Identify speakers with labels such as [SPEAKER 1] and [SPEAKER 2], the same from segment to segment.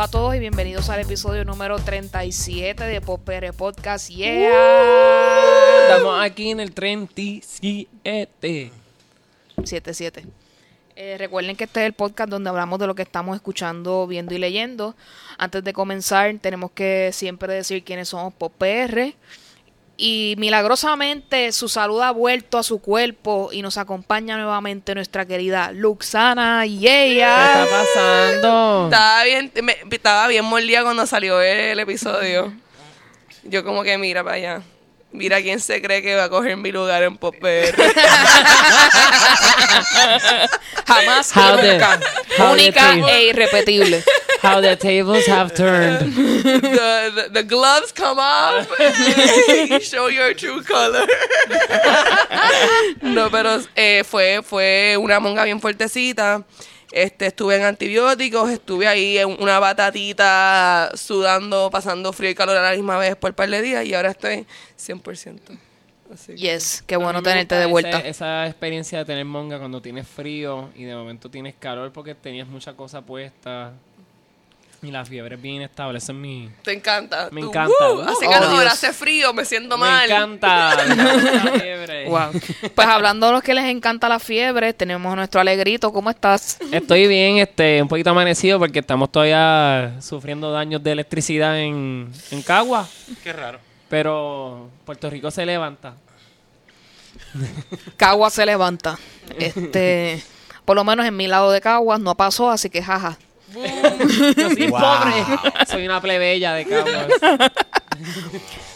[SPEAKER 1] A todos y bienvenidos al episodio número 37 de Popere Podcast. Yeah.
[SPEAKER 2] Estamos aquí en el 37.
[SPEAKER 1] 77. Eh, recuerden que este es el podcast donde hablamos de lo que estamos escuchando, viendo y leyendo. Antes de comenzar, tenemos que siempre decir quiénes somos PR. Y milagrosamente su salud ha vuelto a su cuerpo y nos acompaña nuevamente nuestra querida Luxana y
[SPEAKER 2] ¿Qué
[SPEAKER 1] ella.
[SPEAKER 2] está pasando?
[SPEAKER 3] Estaba bien, me- estaba bien mordida cuando salió el episodio. Yo como que mira para allá. Mira quién se cree que va a coger mi lugar en Popper.
[SPEAKER 1] Jamás
[SPEAKER 2] How
[SPEAKER 1] y
[SPEAKER 2] the-
[SPEAKER 1] nunca.
[SPEAKER 2] how the
[SPEAKER 1] Única e irrepetible.
[SPEAKER 2] How the tables have turned.
[SPEAKER 3] the, the, the gloves come off. You show your true color. no, pero eh, fue, fue una monga bien fuertecita. Este, estuve en antibióticos, estuve ahí en una batatita sudando, pasando frío y calor a la misma vez por un par de días y ahora estoy 100%. Así
[SPEAKER 1] Yes, qué bueno tenerte de vuelta.
[SPEAKER 2] esa experiencia de tener monga cuando tienes frío y de momento tienes calor porque tenías mucha cosa puesta y la fiebre es bien inestable. Esa es mi...
[SPEAKER 3] Te encanta.
[SPEAKER 2] Me
[SPEAKER 3] Tú,
[SPEAKER 2] encanta.
[SPEAKER 3] "Uh, hace
[SPEAKER 1] Oh,
[SPEAKER 3] calor,
[SPEAKER 1] Dios.
[SPEAKER 3] hace frío, me siento
[SPEAKER 2] Me
[SPEAKER 3] mal.
[SPEAKER 2] encanta. me encanta la fiebre.
[SPEAKER 1] Wow. Pues hablando de los que les encanta la fiebre, tenemos a nuestro alegrito. ¿Cómo estás?
[SPEAKER 2] Estoy bien, este, un poquito amanecido porque estamos todavía sufriendo daños de electricidad en, en Cagua.
[SPEAKER 4] Qué raro.
[SPEAKER 2] Pero Puerto Rico se levanta.
[SPEAKER 1] Cagua se levanta. Este, por lo menos en mi lado de Caguas no pasó, así que jaja.
[SPEAKER 2] Yo soy
[SPEAKER 4] Wow.
[SPEAKER 2] pobre. Soy una plebeya de Caguas.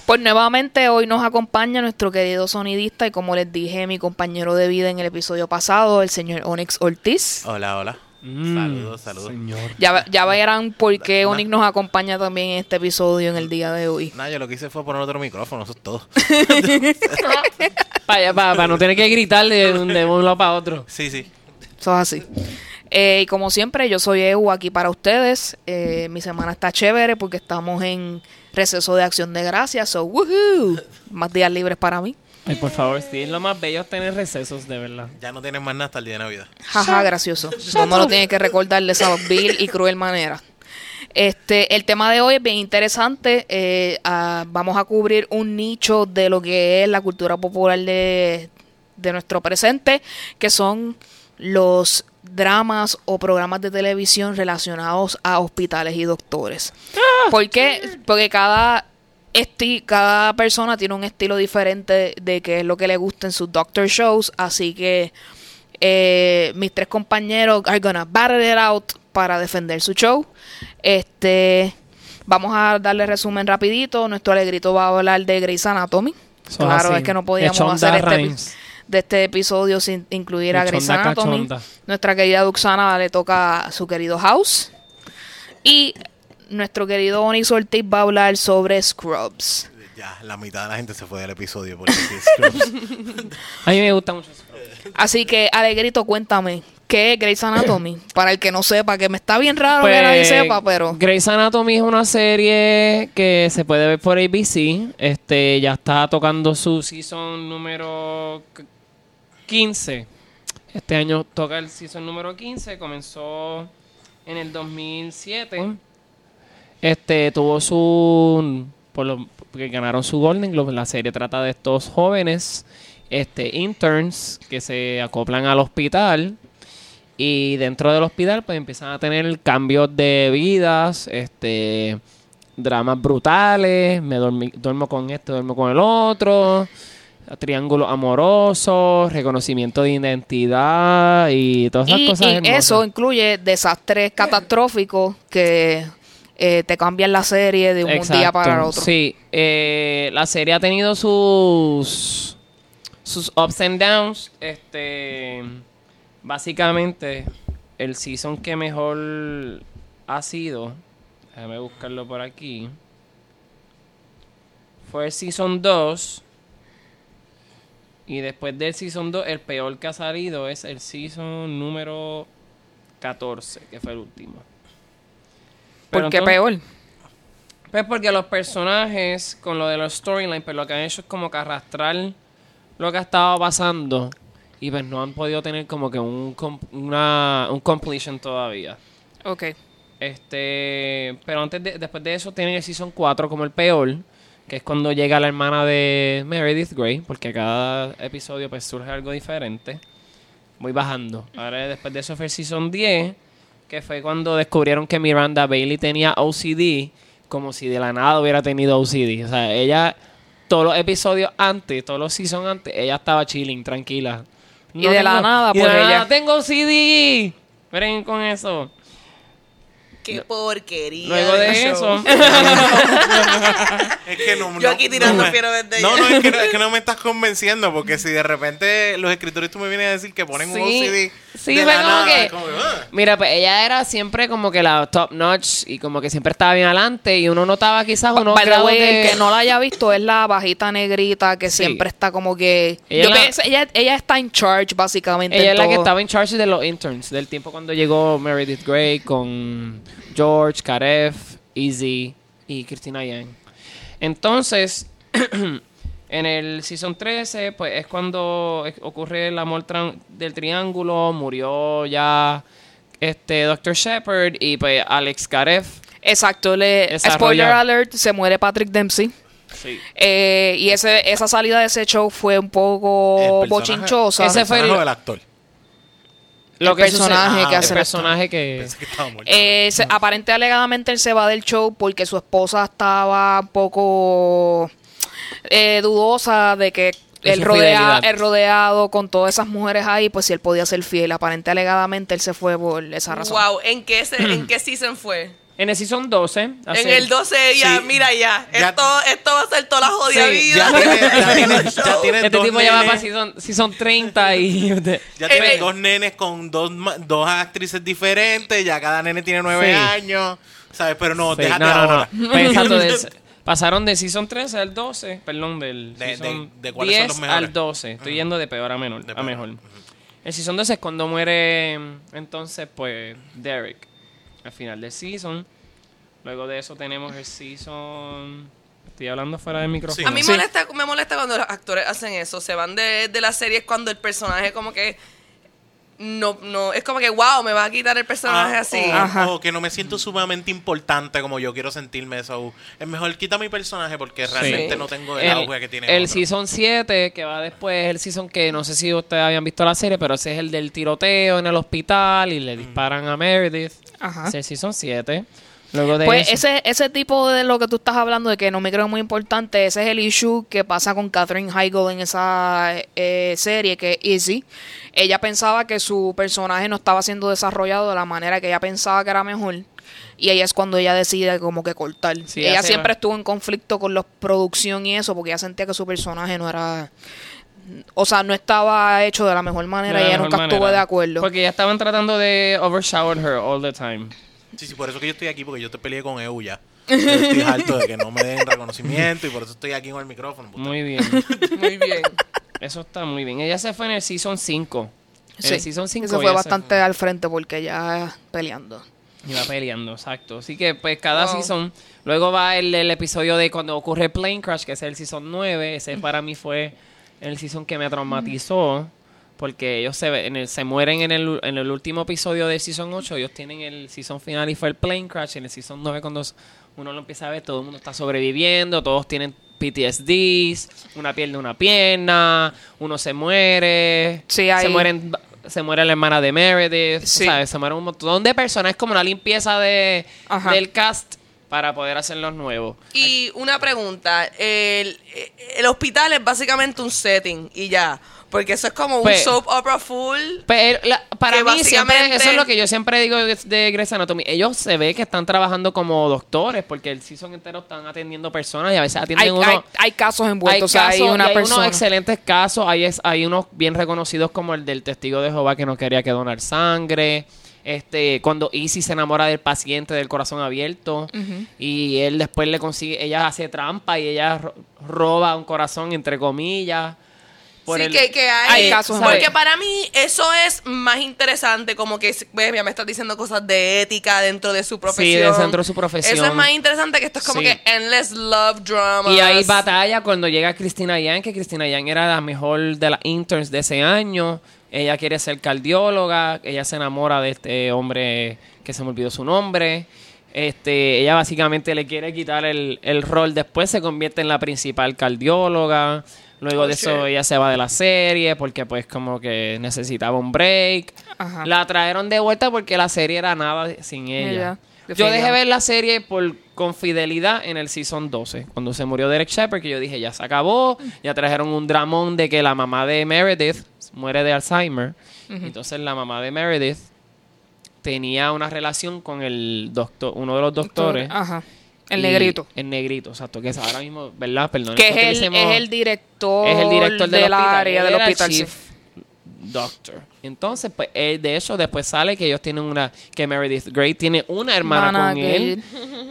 [SPEAKER 1] Pues nuevamente hoy nos acompaña nuestro querido sonidista y como les dije, mi compañero de vida en el episodio pasado, el señor Onyx Ortiz.
[SPEAKER 4] Hola, hola.
[SPEAKER 2] Mm,
[SPEAKER 4] saludos, saludos.
[SPEAKER 2] Señor.
[SPEAKER 1] Ya, ya verán por qué Onyx nos acompaña también en este episodio en el día de hoy.
[SPEAKER 4] Nada, yo lo que hice fue poner otro micrófono, eso es todo.
[SPEAKER 2] Para no tener que gritar de, un- de un lado para otro.
[SPEAKER 4] Sí, sí.
[SPEAKER 1] Eso es así. Eh, y como siempre, yo soy Eu aquí para ustedes. Eh, mi semana está chévere porque estamos en receso de acción de gracias. So, woohoo. Más días libres para mí.
[SPEAKER 2] Ay, por favor, sí, es lo más bello es tener recesos, de verdad.
[SPEAKER 4] Ya no tienes más nada hasta el día de Navidad.
[SPEAKER 1] Jaja, gracioso. No me lo tiene que recordar de esa vil y cruel manera. Este, el tema de hoy es bien interesante. Eh, ah, vamos a cubrir un nicho de lo que es la cultura popular de, de nuestro presente, que son los dramas o programas de televisión relacionados a hospitales y doctores. ¿Por qué? Porque cada esti- cada persona tiene un estilo diferente de qué es lo que le gusta en sus doctor shows, así que eh, mis tres compañeros are gonna battle it out para defender su show. Este, vamos a darle resumen rapidito. Nuestro alegrito va a hablar de Grey's Anatomy. Claro,
[SPEAKER 2] así.
[SPEAKER 1] es que no podíamos hacer este, de este episodio sin incluir a Grey's Anatomy. Nuestra querida Duxana le toca a su querido House. Y nuestro querido Onyx Ortiz va a hablar sobre Scrubs.
[SPEAKER 4] Ya, la mitad de la gente se fue del episodio porque sí, Scrubs.
[SPEAKER 2] A mí me gusta mucho eso.
[SPEAKER 1] Así que, Alegrito, cuéntame, ¿qué es Grey's Anatomy? Para el que no sepa, que me está bien raro
[SPEAKER 2] Pues,
[SPEAKER 1] que nadie sepa, pero...
[SPEAKER 2] Grey's Anatomy es una serie que se puede ver por ABC. Este, ya está tocando su season número c- 15. Este año toca el season número 15. Comenzó en el 2007. Este, tuvo su... Por lo, porque ganaron su Golden Globe. La serie trata de estos jóvenes este, interns que se acoplan al hospital. Y dentro del hospital, pues empiezan a tener cambios de vidas, este, dramas brutales, me dormi- duermo con este, duermo con el otro, triángulos amorosos, reconocimiento de identidad y todas esas
[SPEAKER 1] Y,
[SPEAKER 2] cosas.
[SPEAKER 1] y
[SPEAKER 2] hermosas.
[SPEAKER 1] eso incluye desastres catastróficos que eh, te cambian la serie de un
[SPEAKER 2] Exacto,
[SPEAKER 1] día para el otro.
[SPEAKER 2] Sí, eh, la serie ha tenido sus sus ups and downs. Este, básicamente, el season que mejor ha sido, déjame buscarlo por aquí, fue el season 2. Y después del season 2, el peor que ha salido es el season número 14, que fue el último.
[SPEAKER 1] ¿Por qué peor?
[SPEAKER 2] pues porque los personajes, con lo de los storylines, pues lo que han hecho es como que arrastrar lo que ha estado pasando. Y pues no han podido tener como que un, una, un completion todavía.
[SPEAKER 1] Ok.
[SPEAKER 2] Este, pero antes de, después de eso tienen el season 4 como el peor, que es cuando llega la hermana de Meredith Grey, porque cada episodio pues surge algo diferente. Voy bajando. Ahora después de eso fue el season 10, que fue cuando descubrieron que Miranda Bailey tenía OCD, como si de la nada hubiera tenido OCD. O sea, ella todos los episodios antes, todos los seasons antes, ella estaba chilling, tranquila.
[SPEAKER 1] Y de la nada,
[SPEAKER 2] y de
[SPEAKER 1] pues,
[SPEAKER 2] la
[SPEAKER 1] ella-
[SPEAKER 2] nada, tengo OCD. Miren con eso.
[SPEAKER 3] Qué porquería.
[SPEAKER 2] Luego de eso,
[SPEAKER 4] Es que no,
[SPEAKER 3] Yo
[SPEAKER 4] no-
[SPEAKER 3] aquí tirando
[SPEAKER 4] no
[SPEAKER 3] desde
[SPEAKER 4] No,
[SPEAKER 3] ya.
[SPEAKER 4] no, es que no, es que no me estás convenciendo, porque si de repente los escritores tú me vienes a decir que ponen un
[SPEAKER 2] Sí,
[SPEAKER 4] OCD
[SPEAKER 2] sí,
[SPEAKER 4] de
[SPEAKER 2] fue
[SPEAKER 4] la
[SPEAKER 2] como
[SPEAKER 4] nada,
[SPEAKER 2] que-
[SPEAKER 4] como, "Ah".
[SPEAKER 2] mira, pues ella era siempre como que la top notch y como que siempre estaba bien adelante y uno notaba quizás unos
[SPEAKER 1] By the
[SPEAKER 2] grados
[SPEAKER 1] way,
[SPEAKER 2] de...
[SPEAKER 1] el que no la haya visto es la bajita negrita que
[SPEAKER 2] Sí.
[SPEAKER 1] siempre está como que...
[SPEAKER 2] Ella
[SPEAKER 1] Yo
[SPEAKER 2] la-
[SPEAKER 1] pienso- ella, ella está en charge, básicamente.
[SPEAKER 2] Ella es la que estaba en charge de los interns, del tiempo cuando llegó Meredith Grey con George, Karef, Easy y Christina Yang. Entonces, en el season 13, pues es cuando ocurre el amor tran- del triángulo, murió ya este Dr. Shepard y pues Alex Karef.
[SPEAKER 1] Exacto. Le, spoiler alert, se muere Patrick Dempsey.
[SPEAKER 2] Sí.
[SPEAKER 1] Eh, y ese, esa salida de ese show fue un poco bochinchosa.
[SPEAKER 2] Ese fue el-
[SPEAKER 4] actor.
[SPEAKER 2] Lo
[SPEAKER 1] El
[SPEAKER 2] que
[SPEAKER 1] personaje
[SPEAKER 2] sucede-
[SPEAKER 1] que
[SPEAKER 2] ah,
[SPEAKER 1] hace
[SPEAKER 2] el personaje que
[SPEAKER 4] Pensé que estaba muerto.
[SPEAKER 1] Eh, se- aparente alegadamente él se va del show porque su esposa estaba un poco eh, dudosa de que
[SPEAKER 2] De
[SPEAKER 1] él, rodea, rodeado con todas esas mujeres ahí, pues si él podía ser fiel. Aparente alegadamente él se fue por esa razón.
[SPEAKER 3] Wow, ¿en qué, se- ¿en qué season fue?
[SPEAKER 2] en el season 12
[SPEAKER 3] En el 12 ya,
[SPEAKER 4] Sí.
[SPEAKER 3] mira ya,
[SPEAKER 4] Ya-
[SPEAKER 3] esto, esto va a ser toda la jodida
[SPEAKER 2] Sí,
[SPEAKER 3] vida.
[SPEAKER 4] ya tiene, ya tiene- ya
[SPEAKER 3] Show.
[SPEAKER 4] tiene
[SPEAKER 2] este
[SPEAKER 4] dos
[SPEAKER 2] tipo ya va
[SPEAKER 4] nenes-
[SPEAKER 2] para season, season 30 y
[SPEAKER 4] Ya
[SPEAKER 3] Eh,
[SPEAKER 4] tiene
[SPEAKER 3] eh.
[SPEAKER 4] dos nenes con dos, dos actrices diferentes, ya cada nene tiene nueve
[SPEAKER 2] Sí.
[SPEAKER 4] años, ¿sabes? Pero no,
[SPEAKER 2] Sí,
[SPEAKER 4] déjate
[SPEAKER 2] no, no,
[SPEAKER 4] ahora.
[SPEAKER 2] no. Pues, exacto, del- pasaron de season 13 al 12, perdón, del
[SPEAKER 4] De-
[SPEAKER 2] season
[SPEAKER 4] de- de cuáles son
[SPEAKER 2] 10
[SPEAKER 4] los mejores.
[SPEAKER 2] al 12. Estoy yendo de peor a menor,
[SPEAKER 4] De
[SPEAKER 2] a mejor. El season 12 es cuando muere entonces pues Derek al final del season. Luego de eso tenemos el season Estoy hablando fuera del micrófono.
[SPEAKER 3] A mí
[SPEAKER 1] Sí.
[SPEAKER 3] molesta, me molesta cuando los actores hacen eso. Se van de, de las series cuando el personaje como que no, no, es como que wow, me va a quitar el personaje
[SPEAKER 4] Ah,
[SPEAKER 3] así.
[SPEAKER 4] o,
[SPEAKER 1] Ajá.
[SPEAKER 4] o que no me siento sumamente importante como yo quiero sentirme eso. Es mejor quita mi personaje porque realmente
[SPEAKER 2] Sí.
[SPEAKER 4] no tengo el,
[SPEAKER 2] el,
[SPEAKER 4] auge que tiene.
[SPEAKER 2] el
[SPEAKER 4] otro.
[SPEAKER 2] season 7, que va después, es el season que no sé si ustedes habían visto la serie, pero ese es el del tiroteo en el hospital y
[SPEAKER 4] Mm.
[SPEAKER 2] le disparan a Meredith.
[SPEAKER 1] Ajá.
[SPEAKER 2] Ese es el season 7. Luego de
[SPEAKER 1] Pues
[SPEAKER 2] eso-
[SPEAKER 1] ese, ese tipo de lo que tú estás hablando de que no me creo muy importante, ese es el issue que pasa con Catherine Heigl en esa eh, serie que es Easy. Ella pensaba que su personaje no estaba siendo desarrollado de la manera que ella pensaba que era mejor. Y ahí es cuando ella decide como que cortar.
[SPEAKER 2] Sí,
[SPEAKER 1] ella siempre estuvo en conflicto con la producción y eso porque ella sentía que su personaje no era... O sea, no estaba hecho de la mejor manera y
[SPEAKER 2] la
[SPEAKER 1] ella nunca estuvo de acuerdo.
[SPEAKER 2] Porque ya estaban tratando de overshower her all the time.
[SPEAKER 4] Sí, sí, por eso que yo estoy aquí, porque yo te peleé con EU ya. Yo estoy harto de que no me den reconocimiento y por eso estoy aquí con el micrófono. puta.
[SPEAKER 2] Muy bien.
[SPEAKER 3] Muy bien.
[SPEAKER 2] Eso está muy bien. Ella se fue en el season 5. En
[SPEAKER 1] Sí,
[SPEAKER 2] el season 5
[SPEAKER 1] Eso fue bastante al frente porque ya peleando.
[SPEAKER 2] Iba peleando, exacto. Así que, pues, cada
[SPEAKER 3] Wow.
[SPEAKER 2] season. Luego va el, el episodio de cuando ocurre Plane Crash, que es el season 9. Ese para mí fue el season que me traumatizó. Porque ellos se, en el- se mueren en el, en el último episodio del season 8. Ellos tienen el season final y fue el Plane Crash. En el season 9, cuando uno lo empieza a ver, todo el mundo está sobreviviendo. Todos tienen PTSDs. Una pierde una pierna. Uno se muere.
[SPEAKER 1] Sí,
[SPEAKER 2] se mueren se muere la hermana de Meredith,
[SPEAKER 1] Sí.
[SPEAKER 2] ¿sabes? Se mueren un montón de personas. Es como una limpieza de,
[SPEAKER 1] Ajá.
[SPEAKER 2] del cast para poder hacer los nuevos.
[SPEAKER 3] Y una pregunta, el, el hospital es básicamente un setting y ya, porque eso es como un
[SPEAKER 2] Pues-
[SPEAKER 3] soap opera full.
[SPEAKER 2] Pero la- para mí siempre, eso es lo que yo siempre digo de, de Grey's Anatomy. Ellos se ve que están trabajando como doctores porque el season entero están atendiendo personas y a veces atienden
[SPEAKER 1] Hay,
[SPEAKER 2] uno...
[SPEAKER 1] hay, hay casos envueltos,
[SPEAKER 2] hay
[SPEAKER 1] o sea, hay
[SPEAKER 2] casos-
[SPEAKER 1] una
[SPEAKER 2] y hay
[SPEAKER 1] persona.
[SPEAKER 2] unos excelentes casos, hay, es- hay unos bien reconocidos como el del testigo de Jehová que no quería que donar sangre, este cuando Izzy se enamora del paciente del corazón abierto y él después le consigue, ella hace trampa y ella ro- roba un corazón entre comillas. Por
[SPEAKER 3] sí,
[SPEAKER 2] el-
[SPEAKER 3] que, que hay,
[SPEAKER 1] Hay casos,
[SPEAKER 3] Porque para mí eso es más interesante, como que, ves, ya me estás diciendo cosas de ética dentro de su profesión.
[SPEAKER 2] dentro de su profesión.
[SPEAKER 3] Eso es más interesante que esto es como
[SPEAKER 2] Sí.
[SPEAKER 3] que endless love drama.
[SPEAKER 2] Y hay batalla cuando llega Cristina Yang, que Cristina Yang era la mejor de las interns de ese año. ella quiere ser cardióloga, ella se enamora de este hombre que se me olvidó su nombre. Este, ella básicamente le quiere quitar el, el rol, después se convierte en la principal cardióloga. Luego de eso ella se va de la serie porque pues como que necesitaba un break.
[SPEAKER 1] Ajá.
[SPEAKER 2] La trajeron de vuelta porque la serie era nada sin ella.
[SPEAKER 1] Ella,
[SPEAKER 2] Yo dejé ver la serie por con fidelidad en el season 12, cuando se murió Derek Shepard, que yo dije, ya se acabó, ya trajeron un dramón de que la mamá de Meredith muere de Alzheimer. Entonces la mamá de Meredith tenía una relación con el doctor, uno de los doctores.
[SPEAKER 1] Ajá. El negrito.
[SPEAKER 2] El negrito, exacto, que es ahora mismo, ¿verdad? Perdón.
[SPEAKER 1] Que
[SPEAKER 2] es
[SPEAKER 1] el, es el director,
[SPEAKER 2] es el director del, hospital,
[SPEAKER 1] área
[SPEAKER 2] él
[SPEAKER 1] del hospital. sí.
[SPEAKER 2] chief doctor. Entonces, pues, eh, de hecho, después sale que ellos tienen una, que Meredith Grey tiene una hermana
[SPEAKER 1] Hermana
[SPEAKER 2] con
[SPEAKER 1] que-
[SPEAKER 2] él.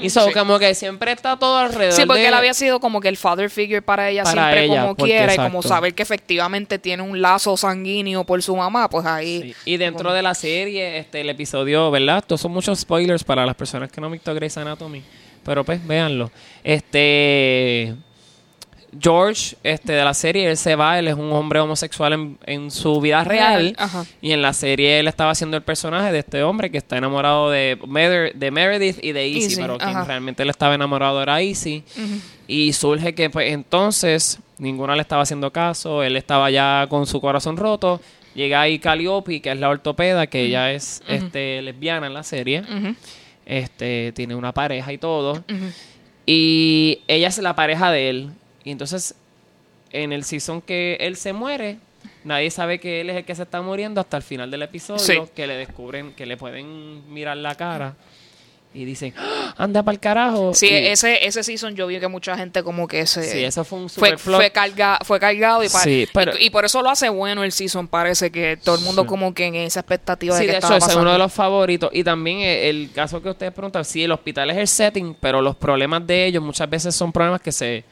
[SPEAKER 2] Y so,
[SPEAKER 1] Sí.
[SPEAKER 2] como que siempre está todo alrededor
[SPEAKER 1] Sí, porque
[SPEAKER 2] de-
[SPEAKER 1] él había sido como que el father figure para ella
[SPEAKER 2] Para
[SPEAKER 1] siempre
[SPEAKER 2] ella,
[SPEAKER 1] como quiera y como saber que efectivamente tiene un lazo sanguíneo por su mamá, pues ahí...
[SPEAKER 2] Sí. Y dentro de la serie, este, el episodio, ¿verdad? Estos son muchos spoilers para las personas que no han visto Grey's Anatomy. Pero pues, véanlo. Este... George, este, de la serie, él se va, él es un hombre homosexual en, en su vida real.
[SPEAKER 1] Ajá.
[SPEAKER 2] Y en la serie él estaba haciendo el personaje de este hombre que está enamorado de, Mer- de Meredith y de Easy,
[SPEAKER 1] Easy,
[SPEAKER 2] pero quien realmente él estaba enamorado era Easy. Y surge que pues entonces ninguna le estaba haciendo caso, él estaba ya con su corazón roto. Llega ahí Calliope, que es la ortopeda, que ella es este, lesbiana en la serie. Este, tiene una pareja y todo. Y ella es la pareja de él. Y entonces, en el season que él se muere, nadie sabe que él es el que se está muriendo hasta el final del episodio.
[SPEAKER 1] Sí.
[SPEAKER 2] Que le descubren, que le pueden mirar la cara. Y dicen, ¡Ah! anda para el carajo.
[SPEAKER 1] Sí,
[SPEAKER 2] Y-
[SPEAKER 1] ese, ese season yo vi que mucha gente como que se...
[SPEAKER 2] Sí, eso fue un
[SPEAKER 1] fue,
[SPEAKER 2] super flop.
[SPEAKER 1] fue, carga, fue cargado y, pa-
[SPEAKER 2] Sí, pero-
[SPEAKER 1] y, y por eso lo hace bueno el season, parece que todo el mundo
[SPEAKER 2] Sí.
[SPEAKER 1] como que en esa expectativa
[SPEAKER 2] Sí,
[SPEAKER 1] de que
[SPEAKER 2] de hecho,
[SPEAKER 1] estaba
[SPEAKER 2] ese es
[SPEAKER 1] pasando.
[SPEAKER 2] uno de los favoritos. Y también eh, el caso que ustedes preguntan, sí, el hospital es el setting, pero los problemas de ellos muchas veces son problemas que se,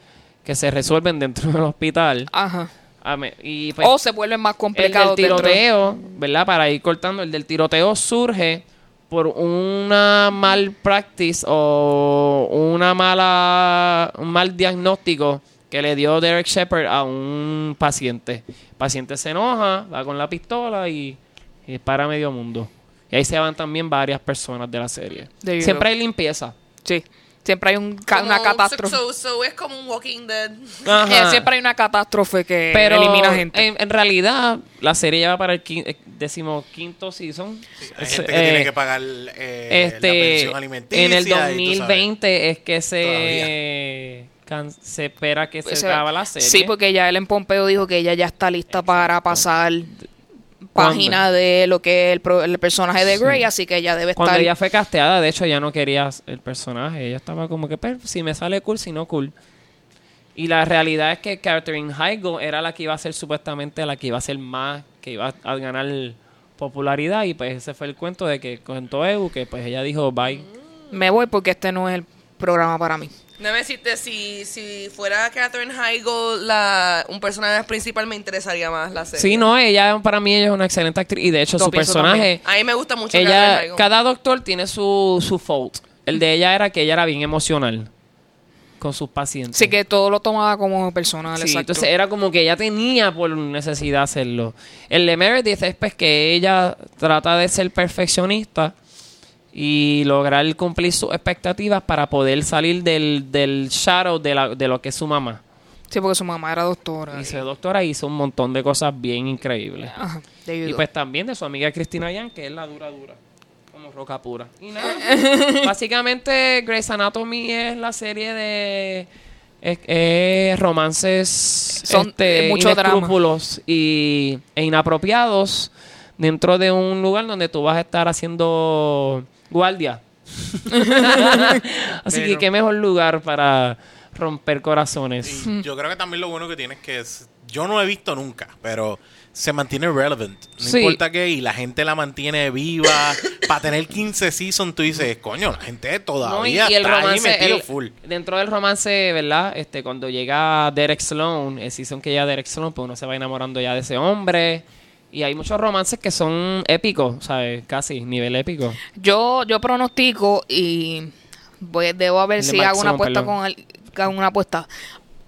[SPEAKER 2] que se resuelven dentro del hospital.
[SPEAKER 1] Ajá.
[SPEAKER 2] A me- y pues,
[SPEAKER 1] o se vuelven más
[SPEAKER 2] el
[SPEAKER 1] complicados dentro de-
[SPEAKER 2] tiroteo, ¿verdad? Para ir cortando, el del tiroteo surge por una mal practice o una mala un mal diagnóstico que le dio Derek Shepard a un paciente. El paciente se enoja, va con la pistola y, y dispara a medio mundo. Y ahí se van también varias personas de la serie. Siempre hay limpieza.
[SPEAKER 1] Sí. Siempre hay un ca- una catástrofe.
[SPEAKER 3] So, so es como un Walking Dead.
[SPEAKER 2] Ajá.
[SPEAKER 1] Eh, siempre hay una catástrofe que
[SPEAKER 2] Pero
[SPEAKER 1] elimina gente.
[SPEAKER 2] En, en realidad, la serie ya va para el quin- eh, decimoquinto season.
[SPEAKER 4] Hay
[SPEAKER 2] Es-
[SPEAKER 4] gente que
[SPEAKER 2] eh,
[SPEAKER 4] tiene que pagar eh,
[SPEAKER 2] este,
[SPEAKER 4] la pensión alimenticia.
[SPEAKER 2] en el
[SPEAKER 4] y tú sabes.
[SPEAKER 2] 2020 es que se, can- se espera que
[SPEAKER 1] Pues
[SPEAKER 2] se
[SPEAKER 1] se-
[SPEAKER 2] acaba la serie.
[SPEAKER 1] Sí, porque ya Ellen Pompeo dijo que ella ya está lista para pasar página de lo que es el, pro- el personaje de
[SPEAKER 2] Sí.
[SPEAKER 1] Grey, así que ella debe
[SPEAKER 2] Cuando
[SPEAKER 1] estar...
[SPEAKER 2] ella fue casteada, de hecho, ya no quería el personaje. Ella estaba como que, "Pues, si me sale cool, si no cool. Y la realidad es que Catherine Heigl era la que iba a ser supuestamente la que iba a ser más, que iba a ganar popularidad. Y pues ese fue el cuento de que contó Ebu, que pues ella dijo, bye.
[SPEAKER 1] Me voy porque este no es el programa para mí.
[SPEAKER 3] Déjame decirte, si, si fuera Catherine Heigl la, un personaje principal, me interesaría más la serie.
[SPEAKER 2] Sí, no, ella para mí ella es una excelente actriz. Y de hecho,
[SPEAKER 1] Lo
[SPEAKER 2] su personaje...
[SPEAKER 3] A mí me gusta mucho
[SPEAKER 2] ella
[SPEAKER 3] Catherine Heigl.
[SPEAKER 2] cada doctor tiene su, su fault el de ella era que ella era bien emocional con sus pacientes
[SPEAKER 1] Así que todo lo tomaba como personal,
[SPEAKER 2] Sí,
[SPEAKER 1] exacto.
[SPEAKER 2] entonces era como que ella tenía por necesidad hacerlo el de Meredith es pues que ella trata de ser perfeccionista y lograr cumplir sus expectativas para poder salir del, del shadow de, la- de lo que es su mamá
[SPEAKER 1] Sí, porque su mamá era doctora.
[SPEAKER 2] y su doctora hizo un montón de cosas bien increíbles
[SPEAKER 1] Ajá,
[SPEAKER 2] y pues también de su amiga Cristina Yan, que es la dura dura. Como roca pura. Y nada. básicamente Grey's Anatomy es la serie de eh, eh, romances
[SPEAKER 1] Son,
[SPEAKER 2] este,
[SPEAKER 1] mucho
[SPEAKER 2] y, e inapropiados dentro de un lugar donde tú vas a estar haciendo guardia. Así que qué mejor lugar para romper corazones.
[SPEAKER 4] Y yo creo que también lo bueno que tiene es que es- yo no he visto nunca, pero se mantiene relevant. No
[SPEAKER 2] Sí.
[SPEAKER 4] importa qué, y la gente la mantiene viva. Para tener 15 seasons, tú dices, coño, la gente
[SPEAKER 2] No, y,
[SPEAKER 4] todavía
[SPEAKER 2] y el
[SPEAKER 4] está ahí
[SPEAKER 2] romance,
[SPEAKER 4] metido
[SPEAKER 2] el-
[SPEAKER 4] full.
[SPEAKER 2] dentro del romance, ¿verdad? Este, cuando llega Derek Sloan, el season que llega Derek Sloan, pues uno se va enamorando ya de ese hombre. Y hay muchos romances que son épicos, ¿sabes? Casi, nivel épico.
[SPEAKER 1] Yo, yo pronostico y voy, debo a ver
[SPEAKER 2] El
[SPEAKER 1] si hago una apuesta
[SPEAKER 2] perdón.
[SPEAKER 1] con el, hago una apuesta.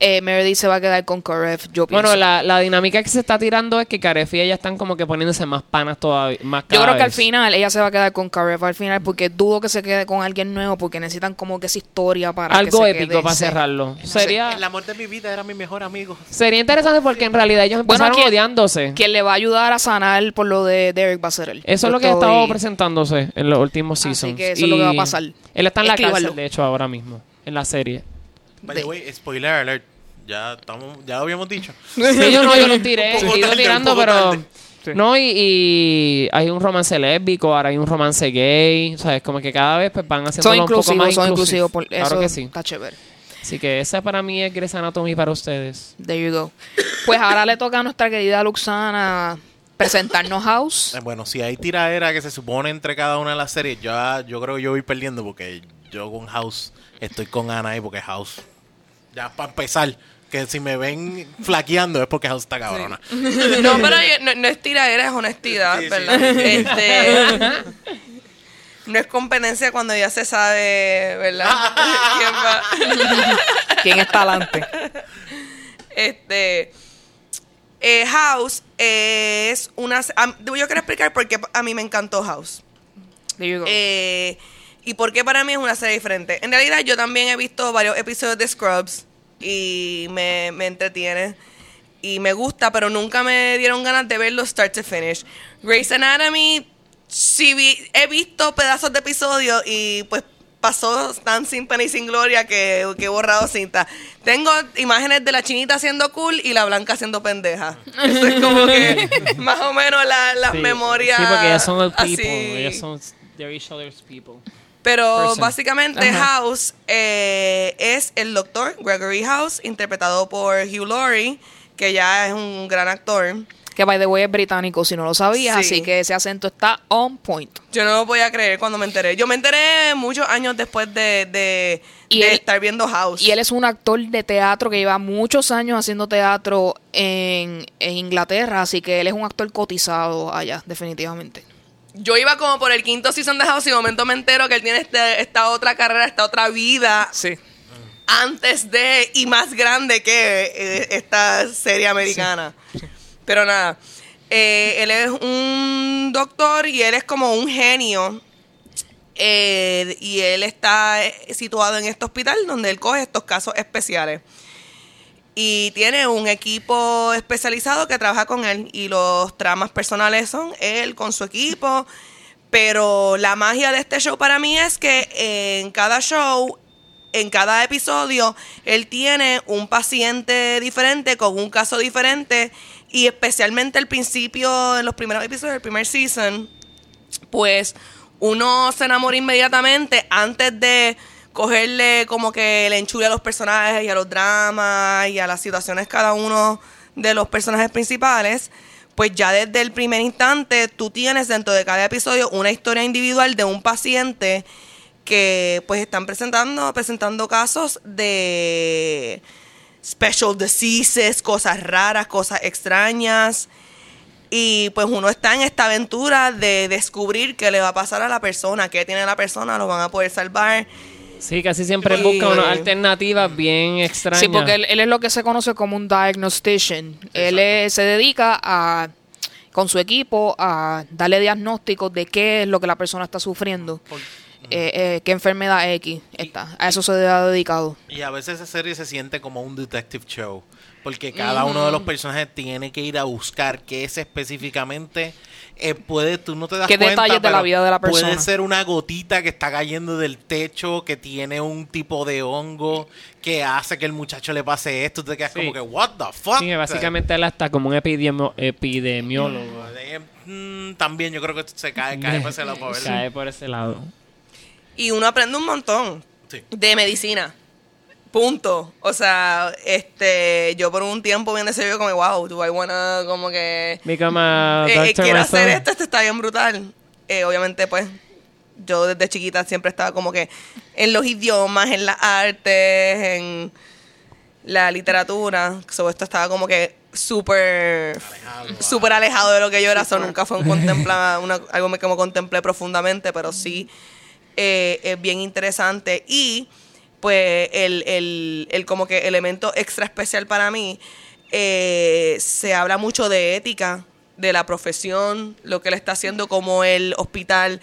[SPEAKER 1] Eh, Meredith se va a quedar con Karef, yo pienso.
[SPEAKER 2] Bueno, la, la dinámica que se está tirando es que Karef y ella están como que poniéndose más panas todavía. Más
[SPEAKER 1] Yo creo que al final ella se va a quedar con Karef al final porque dudo que se quede con alguien nuevo porque necesitan como que esa historia para
[SPEAKER 2] Algo
[SPEAKER 1] que se
[SPEAKER 2] épico
[SPEAKER 1] quede.
[SPEAKER 2] para
[SPEAKER 1] Sí.
[SPEAKER 2] cerrarlo.
[SPEAKER 4] El
[SPEAKER 2] Sería,
[SPEAKER 4] amor de mi vida era mi mejor amigo.
[SPEAKER 2] sería interesante porque en realidad ellos
[SPEAKER 1] Bueno,
[SPEAKER 2] empezaron
[SPEAKER 1] ¿quién-
[SPEAKER 2] odiándose.
[SPEAKER 1] Quien le va a ayudar a sanar por lo de Derek va a ser él.
[SPEAKER 2] Eso es lo que ha estado presentándose en los últimos
[SPEAKER 1] Así
[SPEAKER 2] seasons.
[SPEAKER 1] que eso es lo que va a pasar.
[SPEAKER 2] Él está en la cárcel, de hecho, ahora mismo. En la serie.
[SPEAKER 4] By the way, spoiler alert. Ya, estamos, ya lo habíamos dicho.
[SPEAKER 2] Sí, yo no, yo lo tiré. He ido
[SPEAKER 4] tarde,
[SPEAKER 2] tirando, pero. No, y, y hay un romance lésbico, ahora hay un romance gay. O sea, es como que cada vez pues, van haciendo un poco más
[SPEAKER 1] son inclusivos. Por
[SPEAKER 2] Claro que sí.
[SPEAKER 1] está chévere.
[SPEAKER 2] Así que esa para mí es Grey's Anatomy para ustedes.
[SPEAKER 1] There you go. Pues ahora le toca a nuestra querida Luxana presentarnos House.
[SPEAKER 4] Eh, Bueno, si hay tiraera que se supone entre cada una de las series, ya, yo creo que yo voy perdiendo porque yo con House estoy con Ana ahí porque House. Ya para empezar, que si me ven flaqueando es porque House está cabrona.
[SPEAKER 3] No, pero yo- no, no es tiradera, es honestidad,
[SPEAKER 4] Sí, sí.
[SPEAKER 3] ¿verdad? Este, no es competencia cuando ya se sabe, ¿verdad? ¿Quién va?
[SPEAKER 1] ¿Quién está adelante?
[SPEAKER 3] Este. eh, House es una. a- yo quiero explicar por qué a mí me encantó House.
[SPEAKER 1] There you go.
[SPEAKER 3] Eh, y por qué para mí es una serie diferente. En realidad, yo también he visto varios episodios de Scrubs y me, me entretiene y me gusta, pero nunca me dieron ganas de verlo start to finish. Grey's Anatomy, sí vi- he visto pedazos de episodios y pues pasó tan sin pena y sin gloria que, que he borrado cinta. Tengo imágenes de la chinita haciendo cool y la blanca haciendo pendeja. Eso es como que más o menos la- las
[SPEAKER 2] Sí,
[SPEAKER 3] memorias.
[SPEAKER 2] Sí, porque ellas son el people.
[SPEAKER 3] así.
[SPEAKER 2] Ellas son. They're each other's people.
[SPEAKER 3] Pero
[SPEAKER 2] person.
[SPEAKER 3] básicamente
[SPEAKER 1] Ajá.
[SPEAKER 3] House eh, es el doctor Gregory House, interpretado por Hugh Laurie, que ya es un gran actor.
[SPEAKER 1] que by the way es británico, si no lo sabías,
[SPEAKER 3] Sí.
[SPEAKER 1] así que ese acento está on point.
[SPEAKER 3] Yo no lo podía creer cuando me enteré. Yo me enteré muchos años después de, de,
[SPEAKER 1] Y
[SPEAKER 3] de
[SPEAKER 1] él-
[SPEAKER 3] estar viendo House.
[SPEAKER 1] Y él es un actor de teatro que lleva muchos años haciendo teatro en, en Inglaterra, así que él es un actor cotizado allá, definitivamente.
[SPEAKER 3] Yo iba como por el quinto season de House y de momento me entero que él tiene este- esta otra carrera, esta otra vida
[SPEAKER 1] Sí.
[SPEAKER 3] antes de y más grande que eh, esta serie americana. Pero nada, eh, él es un doctor y él es como un genio. eh, y él está eh, situado en este hospital donde él coge estos casos especiales. Y tiene un equipo especializado que trabaja con él. Y los tramas personales son él con su equipo. Pero la magia de este show para mí es que en cada show en cada episodio él tiene un paciente diferente con un caso diferente y especialmente al principio en los primeros episodios del primer season pues uno se enamora inmediatamente antes de cogerle como que le enchule a los personajes y a los dramas y a las situaciones cada uno de los personajes principales, pues ya desde el primer instante tú tienes dentro de cada episodio una historia individual de un paciente que pues están presentando presentando casos de special diseases, cosas raras, cosas extrañas. Y pues uno está en esta aventura de descubrir qué le va a pasar a la persona, qué tiene la persona, lo van a poder salvar.
[SPEAKER 2] Sí, casi siempre busca unas alternativas bien extrañas.
[SPEAKER 1] Sí, porque él, él es lo que se conoce como un diagnostician. Él es- se dedica a, con su equipo, a darle diagnósticos de qué es lo que la persona está sufriendo, eh, eh, qué enfermedad X está. A eso se ha dedicado.
[SPEAKER 4] Y a veces esa serie se siente como un detective show. Porque cada uno de los personajes tiene que ir a buscar qué es específicamente. eh, puede, tú no te das
[SPEAKER 1] ¿Qué
[SPEAKER 4] cuenta.
[SPEAKER 1] detalles de la vida de la
[SPEAKER 4] Puede
[SPEAKER 1] persona?
[SPEAKER 4] ser una gotita que está cayendo del techo, que tiene un tipo de hongo que hace que el muchacho le pase esto. Te quedas
[SPEAKER 2] Sí.
[SPEAKER 4] como que, ¿What the fuck?
[SPEAKER 2] Sí, básicamente él está como un epidemio- epidemiólogo.
[SPEAKER 4] Mm, también yo creo que se cae, cae por ese lado.
[SPEAKER 2] Cae por ese lado.
[SPEAKER 3] Y uno aprende un montón
[SPEAKER 4] Sí.
[SPEAKER 3] de medicina. Punto. O sea, este, yo por un tiempo bien serio como, wow, do I wanna como que
[SPEAKER 2] Become a
[SPEAKER 3] eh, eh, quiero hacer esto, esto está bien brutal. Eh, obviamente, pues, yo desde chiquita siempre estaba como que en los idiomas, en las artes, en la literatura. So, esto estaba como que súper súper alejado de lo que yo era. So, nunca fue un contempla, una, algo que me contemplé profundamente, pero sí eh, es bien interesante. Y pues el, el, el como que elemento extra especial para mí, eh, se habla mucho de ética, de la profesión, lo que él está haciendo, como el hospital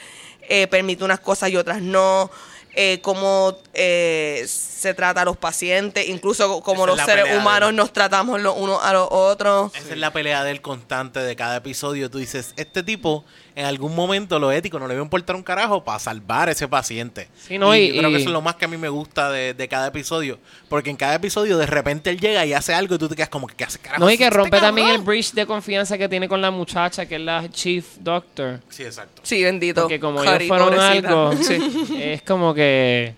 [SPEAKER 3] eh, permite unas cosas y otras no, eh, cómo eh, se trata a los pacientes, incluso como
[SPEAKER 4] Esa
[SPEAKER 3] los seres
[SPEAKER 4] de
[SPEAKER 3] humanos nos tratamos los unos a los otros.
[SPEAKER 4] Esa es la pelea del constante de cada episodio. Tú dices, este tipo en algún momento lo ético no le va a importar un carajo para salvar a ese paciente.
[SPEAKER 2] Sí, no,
[SPEAKER 4] y,
[SPEAKER 2] y-
[SPEAKER 4] yo creo que eso es lo más que a mí me gusta de, de cada episodio. Porque en cada episodio de repente él llega y hace algo y tú te quedas como que ¿qué hace carajo?
[SPEAKER 2] No, y que
[SPEAKER 4] este
[SPEAKER 2] rompe también el
[SPEAKER 4] cabrón?"
[SPEAKER 2] bridge de confianza que tiene con la muchacha, que es la chief doctor.
[SPEAKER 4] Sí, exacto.
[SPEAKER 3] Sí, bendito.
[SPEAKER 2] Porque como
[SPEAKER 3] Cari,
[SPEAKER 2] ellos fueron
[SPEAKER 3] pobrecita.
[SPEAKER 2] algo, es como que...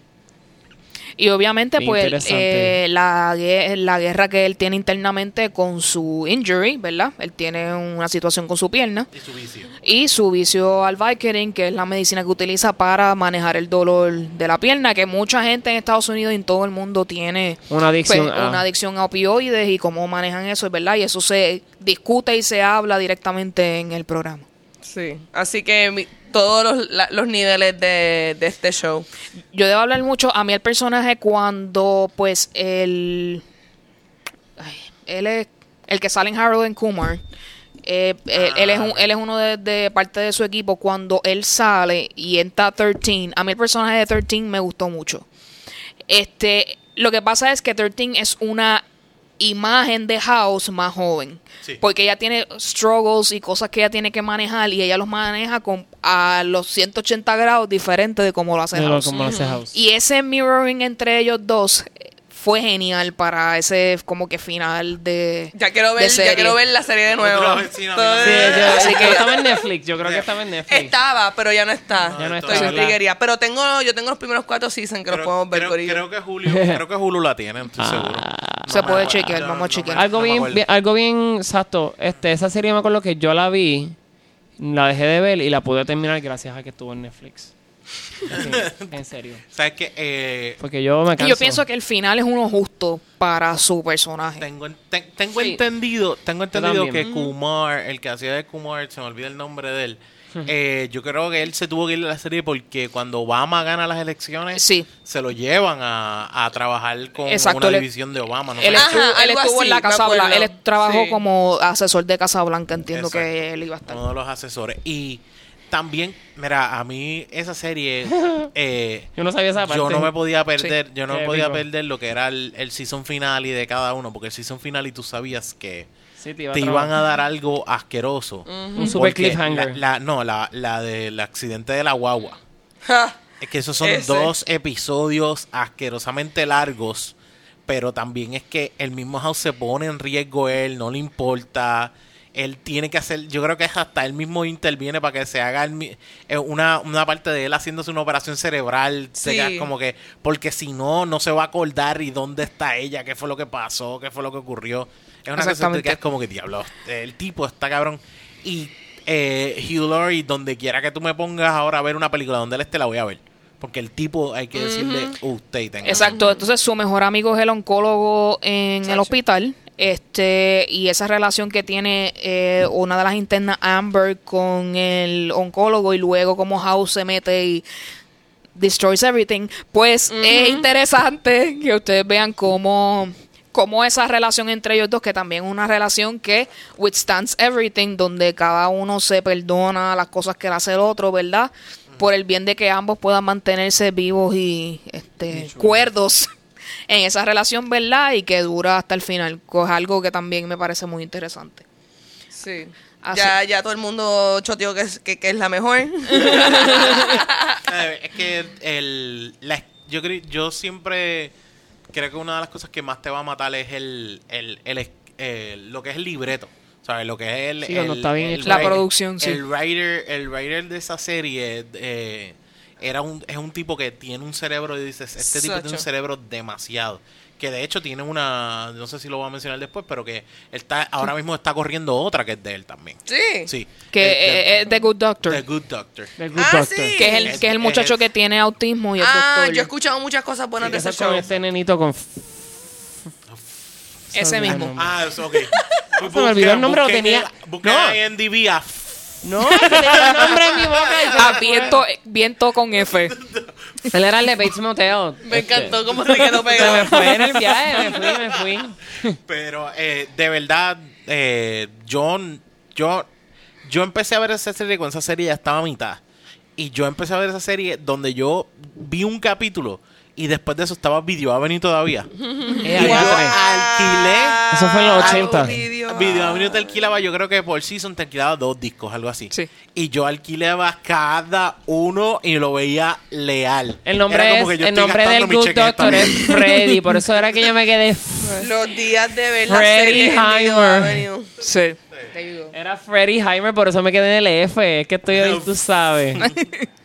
[SPEAKER 1] Y obviamente, pues, eh, la, la guerra que él tiene internamente con su injury, ¿verdad? Él tiene una situación con su pierna.
[SPEAKER 4] Y su vicio.
[SPEAKER 1] Y su vicio al Vicodin, que es la medicina que utiliza para manejar el dolor de la pierna, que mucha gente en Estados Unidos y en todo el mundo tiene
[SPEAKER 2] Una adicción
[SPEAKER 1] pues,
[SPEAKER 2] a-
[SPEAKER 1] una adicción a opioides y cómo manejan eso, ¿verdad? Y eso se discute y se habla directamente en el programa.
[SPEAKER 3] Sí, así que mi- todos los, la- los niveles de, de este show.
[SPEAKER 1] Yo debo hablar mucho. A mí el personaje cuando, pues, el... ay, él es el que sale en Harold and Kumar. eh, él, él es un- él es uno de, de parte de su equipo. Cuando él sale y entra 13, a mí el personaje de 13 me gustó mucho. Este, lo que pasa es que 13 es una imagen de House más joven.
[SPEAKER 4] Sí.
[SPEAKER 1] Porque ella tiene struggles y cosas que ella tiene que manejar y ella los maneja con, a los 180 grados diferentes de cómo lo hace
[SPEAKER 2] de
[SPEAKER 1] House.
[SPEAKER 2] como lo hace House.
[SPEAKER 1] Y ese mirroring entre ellos dos eh, fue genial para ese como que final de
[SPEAKER 3] Ya quiero ver, ya quiero ver la serie de nuevo.
[SPEAKER 4] Sí,
[SPEAKER 2] yo-
[SPEAKER 1] Así que-
[SPEAKER 2] estaba en Netflix, yo creo que estaba en Netflix.
[SPEAKER 3] Estaba, pero ya no está.
[SPEAKER 2] Ya no
[SPEAKER 3] Estoy. Pero tengo, yo tengo los primeros cuatro seasons que los podemos ver
[SPEAKER 4] creo- creo que Julio, creo que Hulu la tiene, estoy seguro.
[SPEAKER 1] Se
[SPEAKER 4] No
[SPEAKER 1] puede chequear, vamos a chequear.
[SPEAKER 2] Algo bien, algo bien exacto. Este, esa serie me acuerdo que yo la vi, la dejé de ver y la pude terminar gracias a que estuvo en Netflix. Sí, en serio.
[SPEAKER 4] ¿Sabes qué? Eh,
[SPEAKER 2] Porque yo me
[SPEAKER 1] Y
[SPEAKER 2] canso.
[SPEAKER 1] yo pienso que el final es uno justo para su personaje.
[SPEAKER 4] Tengo, en- ten- tengo
[SPEAKER 1] Sí.
[SPEAKER 4] entendido, tengo entendido que. Kumar, el que hacía de Kumar, se me olvida el nombre de él. Eh, yo creo que él se tuvo que ir de la serie porque cuando Obama gana las elecciones,
[SPEAKER 1] Sí.
[SPEAKER 4] se lo llevan a, a trabajar con
[SPEAKER 1] Exacto,
[SPEAKER 4] una división de Obama. ¿no?
[SPEAKER 1] Él
[SPEAKER 3] Ajá,
[SPEAKER 1] estuvo, él estuvo
[SPEAKER 3] así,
[SPEAKER 1] en la Casa Blanca. Él trabajó
[SPEAKER 3] Sí.
[SPEAKER 1] como asesor de Casa Blanca. Entiendo
[SPEAKER 4] Exacto.
[SPEAKER 1] que él iba a estar.
[SPEAKER 4] uno de los asesores. Y también, mira, a mí esa serie, eh,
[SPEAKER 2] Yo no sabía esa parte.
[SPEAKER 4] yo no me podía perder, yo no me podía perder lo que era el, el season final y de cada uno, porque el season final y tú sabías que
[SPEAKER 2] Sí, te iba
[SPEAKER 4] iban a dar algo asqueroso.
[SPEAKER 2] Un super cliffhanger.
[SPEAKER 4] La, la- no, la, la del accidente de la guagua. Es que esos son
[SPEAKER 3] Ese.
[SPEAKER 4] dos episodios asquerosamente largos, pero también es que el mismo House se pone en riesgo él, no le importa. Él tiene que hacer, yo creo que hasta él mismo interviene para que se haga el eh, una, una parte de él haciéndose una operación cerebral,
[SPEAKER 3] Sí.
[SPEAKER 4] como que, porque si no, no se va a acordar y dónde está ella, qué fue lo que pasó, qué fue lo que ocurrió. Es una cosa que quedas como que diablo, el tipo está cabrón. Y eh, Hugh Laurie, donde quiera que tú me pongas ahora a ver una película donde él esté, la voy a ver. Porque el tipo, hay que decirle, usted y tenga.
[SPEAKER 1] Exacto, entonces su mejor amigo es el oncólogo en el hospital. Este, y esa relación que tiene eh, una de las internas, Amber, con el oncólogo, y luego como House se mete y destroys everything, pues es interesante que ustedes vean cómo, cómo esa relación entre ellos dos, que también es una relación que withstands everything, donde cada uno se perdona las cosas que le hace el otro, ¿verdad? Por el bien de que ambos puedan mantenerse vivos y este, cuerdos en esa relación, ¿verdad? Y que dura hasta el final, que es algo que también me parece muy interesante.
[SPEAKER 3] Sí.
[SPEAKER 1] Así-
[SPEAKER 3] Ya, ya todo el mundo choteó que es, que, que es la mejor.
[SPEAKER 4] Es que el, la- yo, yo siempre creo que una de las cosas que más te va a matar es el, el, el es- el- lo que es el libreto. ¿Sabes? Lo que es el.
[SPEAKER 2] Sí, está bien.
[SPEAKER 1] La
[SPEAKER 4] writer-
[SPEAKER 1] producción, sí.
[SPEAKER 4] El writer, el writer de esa serie eh, era un, es un tipo que tiene un cerebro y dices: Este tipo tiene un cerebro demasiado. Que de hecho tiene una. No sé si lo voy a mencionar después, pero que él está, ahora mismo está corriendo otra que es de él también.
[SPEAKER 3] Sí.
[SPEAKER 4] Sí.
[SPEAKER 1] Que
[SPEAKER 4] Eh,
[SPEAKER 1] eh, es The Good Doctor.
[SPEAKER 4] The Good Doctor.
[SPEAKER 2] The Good
[SPEAKER 3] Ah,
[SPEAKER 2] Doctor.
[SPEAKER 3] sí.
[SPEAKER 1] que es el,
[SPEAKER 4] Es-
[SPEAKER 1] que es el muchacho
[SPEAKER 4] es-
[SPEAKER 1] que tiene autismo y es
[SPEAKER 3] Ah,
[SPEAKER 1] doctor.
[SPEAKER 3] yo he escuchado muchas cosas buenas de
[SPEAKER 2] Ese es con
[SPEAKER 3] show.
[SPEAKER 2] este nenito con...
[SPEAKER 1] Ese mismo.
[SPEAKER 4] Ah, es ok.
[SPEAKER 2] Se me olvidó el nombre, lo tenía- No.
[SPEAKER 4] en IMDb a
[SPEAKER 2] No, es tenía el nombre en mi boca.
[SPEAKER 1] Ah, viento, viento con F.
[SPEAKER 2] Él era el de Bates Motel.
[SPEAKER 3] Me
[SPEAKER 2] Este,
[SPEAKER 3] encantó cómo se quedó
[SPEAKER 2] Se me
[SPEAKER 3] pegado.
[SPEAKER 2] fue en el viaje, me fui, me fui.
[SPEAKER 4] Pero eh, de verdad, eh, yo, yo, yo empecé a ver esa serie cuando esa serie ya estaba a mitad. Y yo empecé a ver esa serie donde yo vi un capítulo y después de eso estaba Video Avenue todavía. Y yo alquilé.
[SPEAKER 2] Eso fue en los
[SPEAKER 3] Ah,
[SPEAKER 2] 80.
[SPEAKER 3] video.
[SPEAKER 4] Video Avenue te alquilaba, yo creo que por season te alquilaba dos discos, algo así.
[SPEAKER 1] Sí.
[SPEAKER 4] Y yo alquilaba cada uno y lo veía leal.
[SPEAKER 2] El nombre,
[SPEAKER 4] Era
[SPEAKER 2] es,
[SPEAKER 4] como que yo
[SPEAKER 2] el
[SPEAKER 4] estoy
[SPEAKER 2] nombre del Good Doctor es Freddy, por eso era que yo me quedé.
[SPEAKER 3] Los días de ver la
[SPEAKER 2] Freddy Heimer.
[SPEAKER 1] Sí.
[SPEAKER 2] Era Freddy Heimer, por eso me quedé en el F. Es que estoy ahí, tú sabes.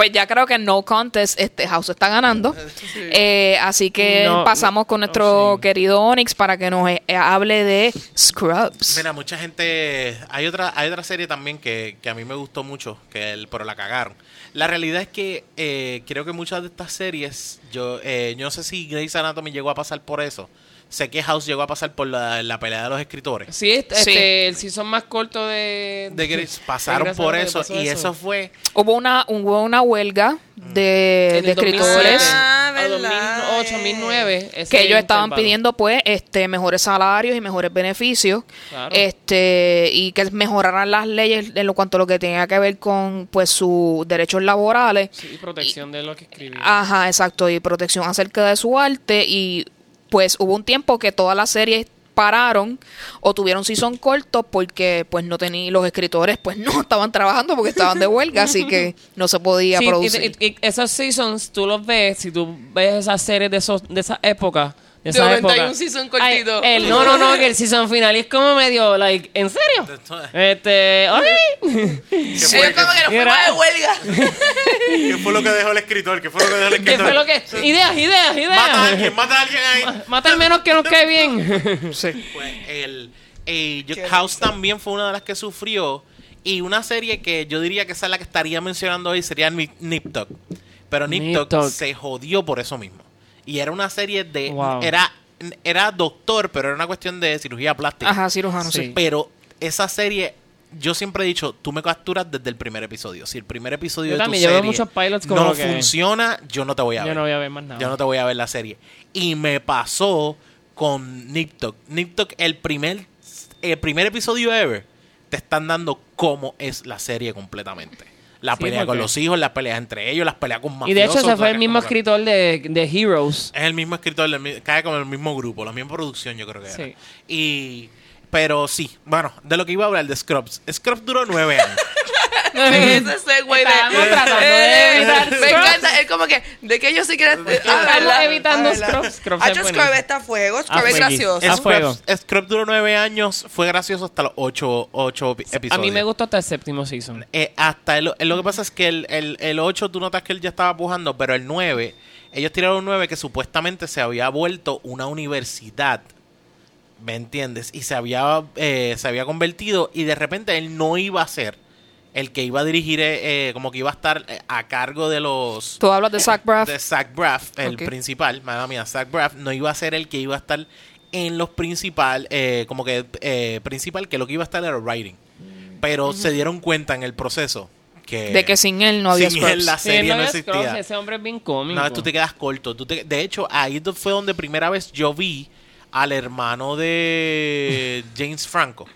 [SPEAKER 1] Pues ya creo que en No Contest este House está ganando. Eh, así que
[SPEAKER 2] No,
[SPEAKER 1] pasamos con nuestro
[SPEAKER 2] sí.
[SPEAKER 1] querido Onyx para que nos eh, hable de Scrubs.
[SPEAKER 4] Mira, mucha gente. Hay otra, hay otra serie también que, que a mí me gustó mucho, que el, pero la cagaron. La realidad es que eh, creo que muchas de estas series, yo, eh, yo no sé si Grey's Anatomy llegó a pasar por eso. Sé que House llegó a pasar por la, la pelea de los escritores.
[SPEAKER 2] Sí, este,
[SPEAKER 1] Sí.
[SPEAKER 2] este, el season más corto de.
[SPEAKER 4] De pasaron por eso y eso fue
[SPEAKER 1] Hubo una, hubo una huelga de,
[SPEAKER 2] En
[SPEAKER 1] de
[SPEAKER 2] el 2007,
[SPEAKER 1] escritores
[SPEAKER 3] Ah,
[SPEAKER 2] a
[SPEAKER 3] verdad,
[SPEAKER 2] 2008, 2009. ese
[SPEAKER 1] que ellos estaban
[SPEAKER 2] intervalo.
[SPEAKER 1] pidiendo pues este mejores salarios y mejores beneficios
[SPEAKER 2] Claro.
[SPEAKER 1] este y que mejoraran las leyes en lo cuanto a lo que tenga que ver con pues sus derechos laborales
[SPEAKER 2] Sí, protección de lo que escribí.
[SPEAKER 1] Ajá, exacto, y protección acerca de su arte y pues hubo un tiempo que todas las series pararon o tuvieron season cortos porque pues no tenían los escritores pues no estaban trabajando porque estaban de huelga, así que no se podía
[SPEAKER 2] Sí,
[SPEAKER 1] producir.
[SPEAKER 2] y, y esos seasons tú los ves, si tú ves esas series de, esos, de esa época. De,
[SPEAKER 3] De
[SPEAKER 2] esa
[SPEAKER 3] momento hay
[SPEAKER 2] época.
[SPEAKER 3] un season
[SPEAKER 2] Ay,
[SPEAKER 3] cortito.
[SPEAKER 2] el- no, no, no, que el season final es como medio, like, ¿en serio? Este, ok.
[SPEAKER 3] Ellos como que nos fuimos de huelga.
[SPEAKER 4] ¿Qué fue lo que dejó el escritor? ¿Qué fue lo que dejó el
[SPEAKER 2] ¿Qué
[SPEAKER 4] escritor?
[SPEAKER 2] fue lo que? Ideas, ideas,
[SPEAKER 4] Mata a alguien,
[SPEAKER 2] ideas.
[SPEAKER 4] mata a alguien ahí.
[SPEAKER 2] Mata al menos que nos quede bien.
[SPEAKER 1] Sí.
[SPEAKER 4] Pues el, eh, yo- House también fue una de las que sufrió. Y una serie que yo diría que esa es la que estaría mencionando hoy sería Nip, Tuck. Pero Nip,
[SPEAKER 2] Nip
[SPEAKER 4] Tuck
[SPEAKER 2] Tuck.
[SPEAKER 4] se jodió por eso mismo. Y era una serie de.
[SPEAKER 2] Wow.
[SPEAKER 4] Era, era doctor, pero era una cuestión de cirugía plástica.
[SPEAKER 1] Ajá, cirujano, sí.
[SPEAKER 2] Sí.
[SPEAKER 4] Pero esa serie. Yo siempre he dicho, tú me capturas desde el primer episodio. Si el primer episodio
[SPEAKER 2] Yo
[SPEAKER 4] de
[SPEAKER 2] también,
[SPEAKER 4] tu
[SPEAKER 2] yo veo muchos pilots como
[SPEAKER 4] no funciona, yo no te voy a
[SPEAKER 2] Yo
[SPEAKER 4] ver.
[SPEAKER 2] no voy a ver más nada.
[SPEAKER 4] Yo no te voy a ver la serie. Y me pasó con Nip Tuck. Nip Tuck, el primer, el primer episodio ever, te están dando cómo es la serie completamente. La
[SPEAKER 2] Sí,
[SPEAKER 4] pelea con los hijos, las peleas entre ellos, las peleas con mafiosos.
[SPEAKER 2] Y de hecho ese fue el mismo escritor de, de Heroes.
[SPEAKER 4] Es el mismo escritor, el cae con el mismo grupo, la misma producción yo creo que era.
[SPEAKER 2] Sí.
[SPEAKER 4] Y... Pero sí, bueno, de lo que iba a hablar de Scrubs. Scrubs duró nueve años.
[SPEAKER 3] Ese de...
[SPEAKER 2] Estábamos tratando de evitar
[SPEAKER 3] Me
[SPEAKER 2] Scrubs.
[SPEAKER 3] encanta. Es como que, ¿de qué yo sí quiero...
[SPEAKER 2] Estamos evitando Scrubs. Es buenísimo.
[SPEAKER 3] Scrubs está a fuego. Es
[SPEAKER 2] fuego.
[SPEAKER 3] gracioso.
[SPEAKER 2] A fuego.
[SPEAKER 4] Scrubs, Scrubs duró nueve años, fue gracioso hasta los ocho, ocho epi- episodios.
[SPEAKER 2] A mí me gustó hasta el séptimo season.
[SPEAKER 4] Eh, hasta el, lo que pasa es que el, el, el 8 tú notas que él ya estaba pujando, pero el 9, ellos tiraron un 9 que supuestamente se había vuelto una universidad. ¿Me entiendes? Y se había, eh, se había convertido y de repente él no iba a ser el que iba a dirigir, eh, eh, como que iba a estar eh, a cargo de los...
[SPEAKER 1] Tú hablas de Zach Braff.
[SPEAKER 4] De Zach Braff, el principal, madre mía, Zach Braff no iba a ser el que iba a estar en los principal, eh, como que eh, principal, que lo que iba a estar era writing. Pero se dieron cuenta en el proceso que...
[SPEAKER 1] de que sin él no había
[SPEAKER 4] sin él la serie
[SPEAKER 2] él
[SPEAKER 4] no
[SPEAKER 2] Scrubs,
[SPEAKER 4] existía.
[SPEAKER 2] ese hombre es bien cómico.
[SPEAKER 4] No, tú te quedas corto. Tú te- de hecho, ahí fue donde primera vez yo vi al hermano de James Franco.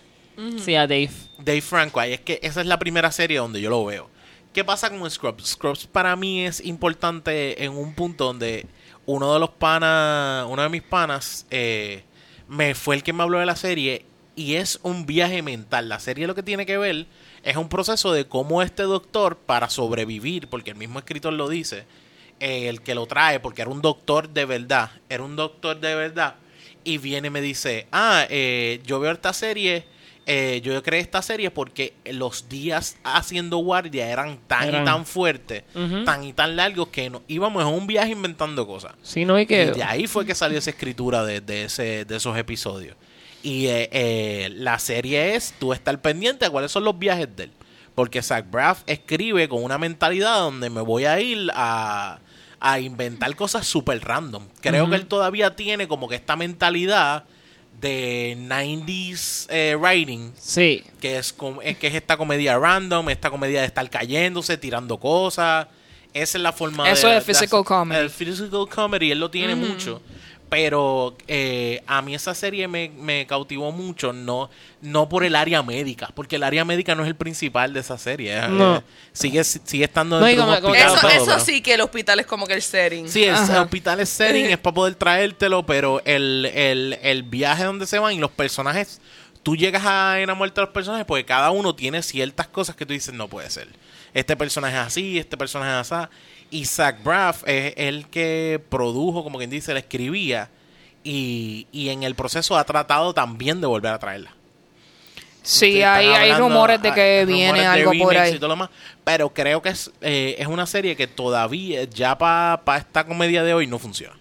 [SPEAKER 2] Sí, a Dave.
[SPEAKER 4] Dave Franco, ahí es que esa es la primera serie donde yo lo veo. ¿Qué pasa con Scrubs? Scrubs para mí es importante en un punto donde uno de los panas, uno de mis panas, eh, me fue el que me habló de la serie y es un viaje mental. La serie lo que tiene que ver es un proceso de cómo este doctor, para sobrevivir, porque el mismo escritor lo dice, eh, el que lo trae, porque era un doctor de verdad, era un doctor de verdad, y viene y me dice, ah, eh, yo veo esta serie, eh, yo creé esta serie porque los días haciendo guardia eran tan
[SPEAKER 2] Eran-
[SPEAKER 4] y tan fuertes, tan y tan largos que no, íbamos en un viaje inventando cosas.
[SPEAKER 2] Sí, no, y que...
[SPEAKER 4] Y de ahí fue que salió esa escritura de, de ese, de esos episodios. Y eh, eh, la serie es tú estar pendiente a cuáles son los viajes de él. Porque Zach Braff escribe con una mentalidad donde me voy a ir a, a inventar cosas súper random. Creo que él todavía tiene como que esta mentalidad de 90s eh, writing
[SPEAKER 2] Sí.
[SPEAKER 4] que es, que es esta comedia random, esta comedia de estar cayéndose, tirando cosas. esa es la forma
[SPEAKER 1] Eso
[SPEAKER 4] de...
[SPEAKER 1] es physical
[SPEAKER 4] de-
[SPEAKER 1] comedy.
[SPEAKER 4] El physical comedy, él lo tiene mucho. Pero eh, a mí esa serie me, me cautivó mucho, no, no por el área médica, porque el área médica no es el principal de esa serie. eh,
[SPEAKER 2] No.
[SPEAKER 4] sigue, sigue estando
[SPEAKER 2] No,
[SPEAKER 4] dentro de un
[SPEAKER 2] como- como-
[SPEAKER 4] hospital
[SPEAKER 3] Eso,
[SPEAKER 4] todo,
[SPEAKER 3] eso
[SPEAKER 4] pero-
[SPEAKER 3] sí que el hospital es como que el setting.
[SPEAKER 4] Sí, el
[SPEAKER 1] Ajá.
[SPEAKER 4] hospital es setting, es para poder traértelo, pero el, el, el viaje donde se van y los personajes, tú llegas a enamorarte de los personajes porque cada uno tiene ciertas cosas que tú dices, no puede ser. Este personaje es así, este personaje es así. Y Zach Braff es el que produjo, como quien dice, la escribía. Y, y en el proceso ha tratado también de volver a traerla.
[SPEAKER 1] Sí, hay, hay rumores de que
[SPEAKER 4] hay
[SPEAKER 1] viene
[SPEAKER 4] rumores de
[SPEAKER 1] algo por ahí.
[SPEAKER 4] y todo lo demás, pero creo que es, eh, es una serie que todavía, ya para esta comedia de hoy, no funciona.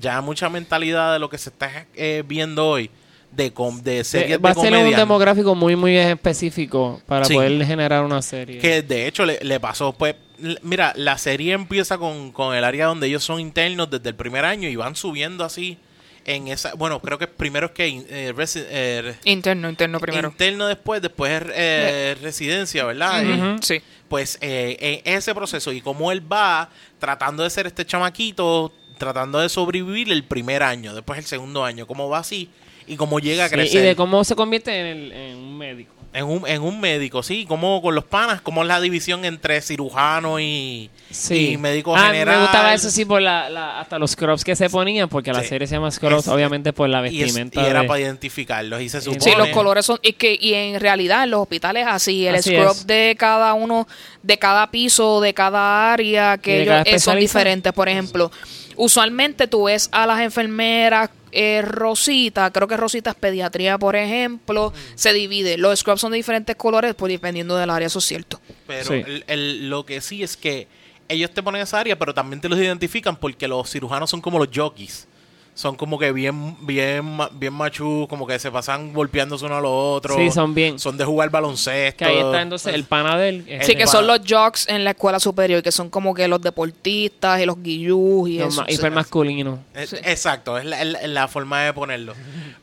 [SPEAKER 4] Ya mucha mentalidad de lo que se está eh, viendo hoy, de, com- de series
[SPEAKER 2] va
[SPEAKER 4] de
[SPEAKER 2] a ser un demográfico muy, muy específico para
[SPEAKER 4] Sí.
[SPEAKER 2] poder generar una serie.
[SPEAKER 4] Que de hecho le, le pasó, pues, mira, la serie empieza con, con el área donde ellos son internos desde el primer año y van subiendo así en esa, bueno, creo que primero es que eh, resi- eh,
[SPEAKER 1] Interno, interno primero.
[SPEAKER 4] interno después, después eh, residencia, ¿verdad? Eh,
[SPEAKER 2] Ujú.
[SPEAKER 1] Sí.
[SPEAKER 4] pues eh, en ese proceso y cómo él va tratando de ser este chamaquito, tratando de sobrevivir el primer año, después el segundo año, cómo va así y cómo llega a
[SPEAKER 2] Sí,
[SPEAKER 4] crecer
[SPEAKER 2] y de cómo se convierte en, el- en un médico.
[SPEAKER 4] En, un, en un médico, sí, cómo con los panas, cómo es la división entre cirujano y, y médico
[SPEAKER 2] ah,
[SPEAKER 4] general.
[SPEAKER 2] Me gustaba eso sí por la, la- hasta los scrubs que se ponían, porque la
[SPEAKER 4] Sí.
[SPEAKER 2] serie se llama Scrubs,
[SPEAKER 4] Es-
[SPEAKER 2] obviamente por la
[SPEAKER 4] y, es- y
[SPEAKER 2] vestimenta.
[SPEAKER 4] era
[SPEAKER 2] de-
[SPEAKER 4] para identificarlos y se supone
[SPEAKER 1] Sí, los colores son y que y en realidad en los hospitales así el
[SPEAKER 2] Así
[SPEAKER 1] scrub
[SPEAKER 2] es.
[SPEAKER 1] de cada uno de cada piso de cada área que ellos
[SPEAKER 2] cada
[SPEAKER 1] son diferentes por ejemplo usualmente tú ves a las enfermeras eh, Rosita, creo que Rosita es pediatría, por ejemplo,
[SPEAKER 2] Mm.
[SPEAKER 1] se divide. Los scrubs son de diferentes colores, pues dependiendo del área, eso es cierto.
[SPEAKER 4] Pero
[SPEAKER 2] Sí.
[SPEAKER 4] el- el- lo que sí es que ellos te ponen esa área, pero también te los identifican porque los cirujanos son como los jockeys. Son como que bien, bien, ma- bien machú, como que se pasan golpeándose uno a los otros.
[SPEAKER 2] Sí, son bien.
[SPEAKER 4] Son de jugar baloncesto.
[SPEAKER 2] Que ahí está entonces el pana de él.
[SPEAKER 1] Sí,
[SPEAKER 2] eh,
[SPEAKER 1] que son los jocks en la escuela superior, que son como que los deportistas y los guillús y
[SPEAKER 2] los
[SPEAKER 1] eso.
[SPEAKER 2] hipermasculinos.
[SPEAKER 4] Eh,
[SPEAKER 1] Sí.
[SPEAKER 4] Exacto, es la, forma de ponerlo.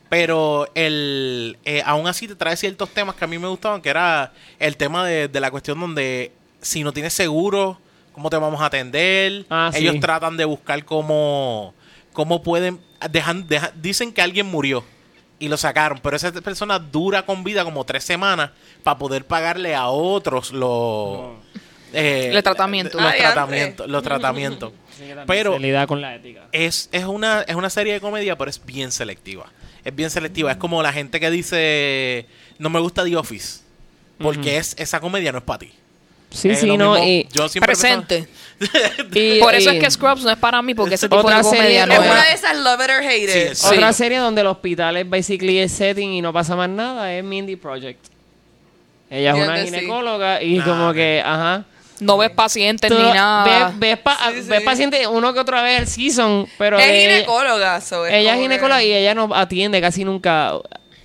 [SPEAKER 4] Pero el eh, aún así te trae ciertos temas que a mí me gustaban, que era el tema de, de la cuestión donde si no tienes seguro, ¿cómo te vamos a atender?
[SPEAKER 2] Ah, sí.
[SPEAKER 4] Ellos tratan de buscar cómo, cómo pueden... Dejan, deja- dicen que alguien murió y lo sacaron, pero esa persona dura con vida como tres semanas para poder pagarle a otros los... eh,
[SPEAKER 1] El tratamiento.
[SPEAKER 4] Los
[SPEAKER 3] Ay,
[SPEAKER 4] tratamientos. Los tratamientos. Pero
[SPEAKER 2] con la ética.
[SPEAKER 4] es, es, una, es una serie de comedia, pero es bien selectiva. Es bien selectiva. Es como la gente que dice, no me gusta The Office. Porque es, esa comedia no es para ti.
[SPEAKER 2] Sí, sí, no. Y,
[SPEAKER 4] yo siempre
[SPEAKER 1] Presente.
[SPEAKER 2] y-
[SPEAKER 1] Por eso
[SPEAKER 2] y-
[SPEAKER 1] es que Scrubs no es para mí, porque ese tipo
[SPEAKER 2] Otra
[SPEAKER 1] de comedia
[SPEAKER 2] serie-
[SPEAKER 1] no
[SPEAKER 3] es una de esas love it or hate it.
[SPEAKER 4] Sí,
[SPEAKER 2] Otra
[SPEAKER 1] Sí.
[SPEAKER 2] serie donde el hospital es basically el setting y no pasa más nada es Mindy Project. Ella es una ginecóloga y
[SPEAKER 4] Ah,
[SPEAKER 2] como que, ajá.
[SPEAKER 1] No ves pacientes
[SPEAKER 2] Tú
[SPEAKER 1] ni nada.
[SPEAKER 2] Ves, ves, pa-
[SPEAKER 3] Sí, sí.
[SPEAKER 2] ves paciente uno que otra vez el season, pero
[SPEAKER 3] es
[SPEAKER 2] ella-
[SPEAKER 3] ginecóloga, so es
[SPEAKER 2] ella es ginecóloga
[SPEAKER 3] que-
[SPEAKER 2] y ella no atiende casi nunca.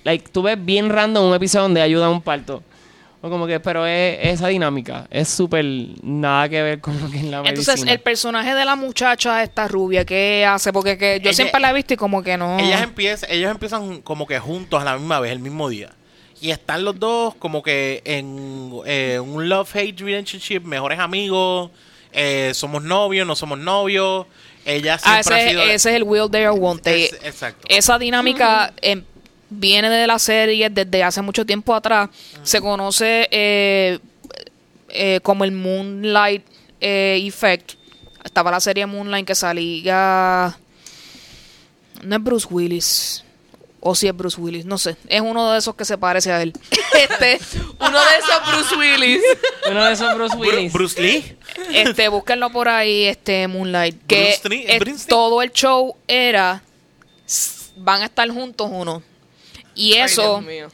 [SPEAKER 2] Like, tú ves bien random un episodio donde ayuda a un parto. O como que, pero es, esa dinámica. Es súper nada que ver con lo que es la
[SPEAKER 1] Entonces,
[SPEAKER 2] medicina.
[SPEAKER 1] el personaje de la muchacha, esta rubia, ¿qué hace? Porque que yo
[SPEAKER 4] Ella-
[SPEAKER 1] siempre la he visto y como que no.
[SPEAKER 4] Ellas empiezan, ellos empiezan como que juntos a la misma vez, el mismo día. Y están los dos como que en eh, un love-hate relationship, mejores amigos, eh, somos novios, no somos novios. Ella
[SPEAKER 1] Ah,
[SPEAKER 4] siempre
[SPEAKER 1] ese,
[SPEAKER 4] ha sido...
[SPEAKER 1] ese es el Will They or Won't They.
[SPEAKER 4] Es- exacto.
[SPEAKER 1] Esa dinámica em, viene de la serie desde hace mucho tiempo atrás. Se conoce eh, eh, como el Moonlight eh, Effect. Estaba la serie Moonlight que salía. No es Bruce Willis. O si es Bruce Willis, no sé. Es uno de esos que se parece a él. Este,
[SPEAKER 3] Uno de esos Bruce Willis.
[SPEAKER 2] Uno de esos Bruce
[SPEAKER 4] Bru-
[SPEAKER 2] Willis.
[SPEAKER 4] Bruce Lee.
[SPEAKER 1] este, búsquenlo por ahí, este Moonlight. Que
[SPEAKER 4] Bruce Lee- Bruce Lee.
[SPEAKER 1] todo el show era. Van a estar juntos uno. Y
[SPEAKER 3] Ay,
[SPEAKER 1] eso.
[SPEAKER 3] Dios mío.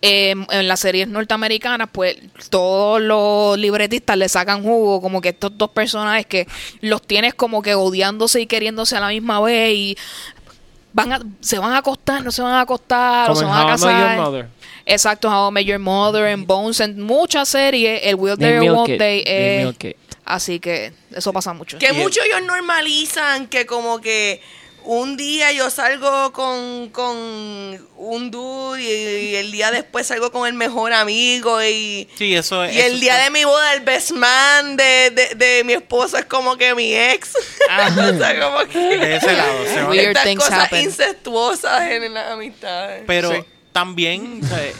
[SPEAKER 1] eh, en las series norteamericanas, pues todos los libretistas le sacan jugo, como que estos dos personajes que los tienes como que odiándose y queriéndose a la misma vez y van a, se van a acostar, no se van a acostar, o se van a
[SPEAKER 2] How
[SPEAKER 1] casar.
[SPEAKER 2] Your Mother.
[SPEAKER 1] Exacto, How I Met Your Mother, en Bones, en muchas series, el Will There eh,
[SPEAKER 2] milk it.
[SPEAKER 1] así que eso pasa mucho.
[SPEAKER 3] Que muchos ellos normalizan que como que un día yo salgo con, con un dude y, y el día después salgo con el mejor amigo y,
[SPEAKER 4] Sí, eso
[SPEAKER 3] y el día de mi boda el best man de, de, de mi esposo es como que mi ex. o sea, como que
[SPEAKER 4] De ese lado. se va.
[SPEAKER 1] Weird
[SPEAKER 3] estas
[SPEAKER 1] things
[SPEAKER 3] cosas
[SPEAKER 1] happen.
[SPEAKER 3] incestuosas en las amistades.
[SPEAKER 4] Pero
[SPEAKER 1] Sí.
[SPEAKER 4] también, sea,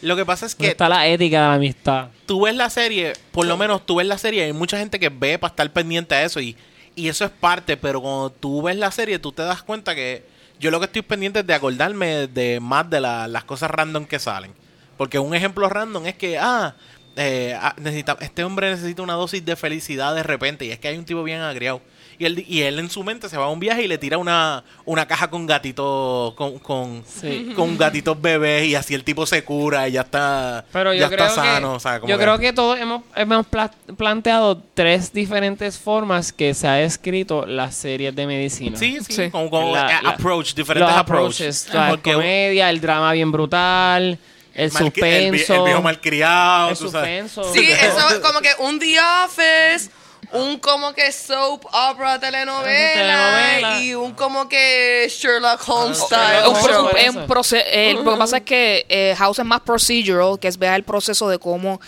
[SPEAKER 4] lo que pasa es
[SPEAKER 2] ¿Dónde
[SPEAKER 4] que
[SPEAKER 2] está la ética de la amistad?
[SPEAKER 4] tú ves la serie, por lo menos tú ves la serie, hay mucha gente que ve para estar pendiente a eso y, y eso es parte, pero cuando tú ves la serie, tú te das cuenta que yo lo que estoy pendiente es de acordarme de más de la- las cosas random que salen. Porque un ejemplo random es que, ah, eh, ah, necesita, este hombre necesita una dosis de felicidad de repente y es que hay un tipo bien agriado. Y él, y él en su mente se va a un viaje y le tira una, una caja con gatitos, con, con,
[SPEAKER 2] Sí.
[SPEAKER 4] con gatitos bebés y así el tipo se cura y ya está,
[SPEAKER 2] Pero yo
[SPEAKER 4] ya
[SPEAKER 2] creo
[SPEAKER 4] está
[SPEAKER 2] que,
[SPEAKER 4] sano. o sea, como
[SPEAKER 2] yo creo que todos hemos, hemos pla- planteado tres diferentes formas que se ha escrito las series de medicina.
[SPEAKER 4] Sí, sí,
[SPEAKER 1] Sí.
[SPEAKER 4] como, como,
[SPEAKER 2] La-
[SPEAKER 4] eh,
[SPEAKER 2] la-
[SPEAKER 4] approach, diferentes
[SPEAKER 2] Los
[SPEAKER 4] approaches.
[SPEAKER 2] approaches, la
[SPEAKER 4] Porque
[SPEAKER 2] comedia, el drama bien brutal, el
[SPEAKER 4] mal- el,
[SPEAKER 2] suspenso.
[SPEAKER 4] el viejo malcriado,
[SPEAKER 2] el
[SPEAKER 4] tú sabes.
[SPEAKER 2] suspenso.
[SPEAKER 3] Sí, eso es como que un The Office, un como que soap opera telenovela,
[SPEAKER 2] Telenovela.
[SPEAKER 3] y un como que Sherlock Holmes
[SPEAKER 2] Ah,
[SPEAKER 3] style
[SPEAKER 1] Un
[SPEAKER 2] Holmes.
[SPEAKER 1] pro-
[SPEAKER 2] eso.
[SPEAKER 1] un proce- eh, Lo que pasa es que eh, House es más procedural, que es ver el proceso de cómo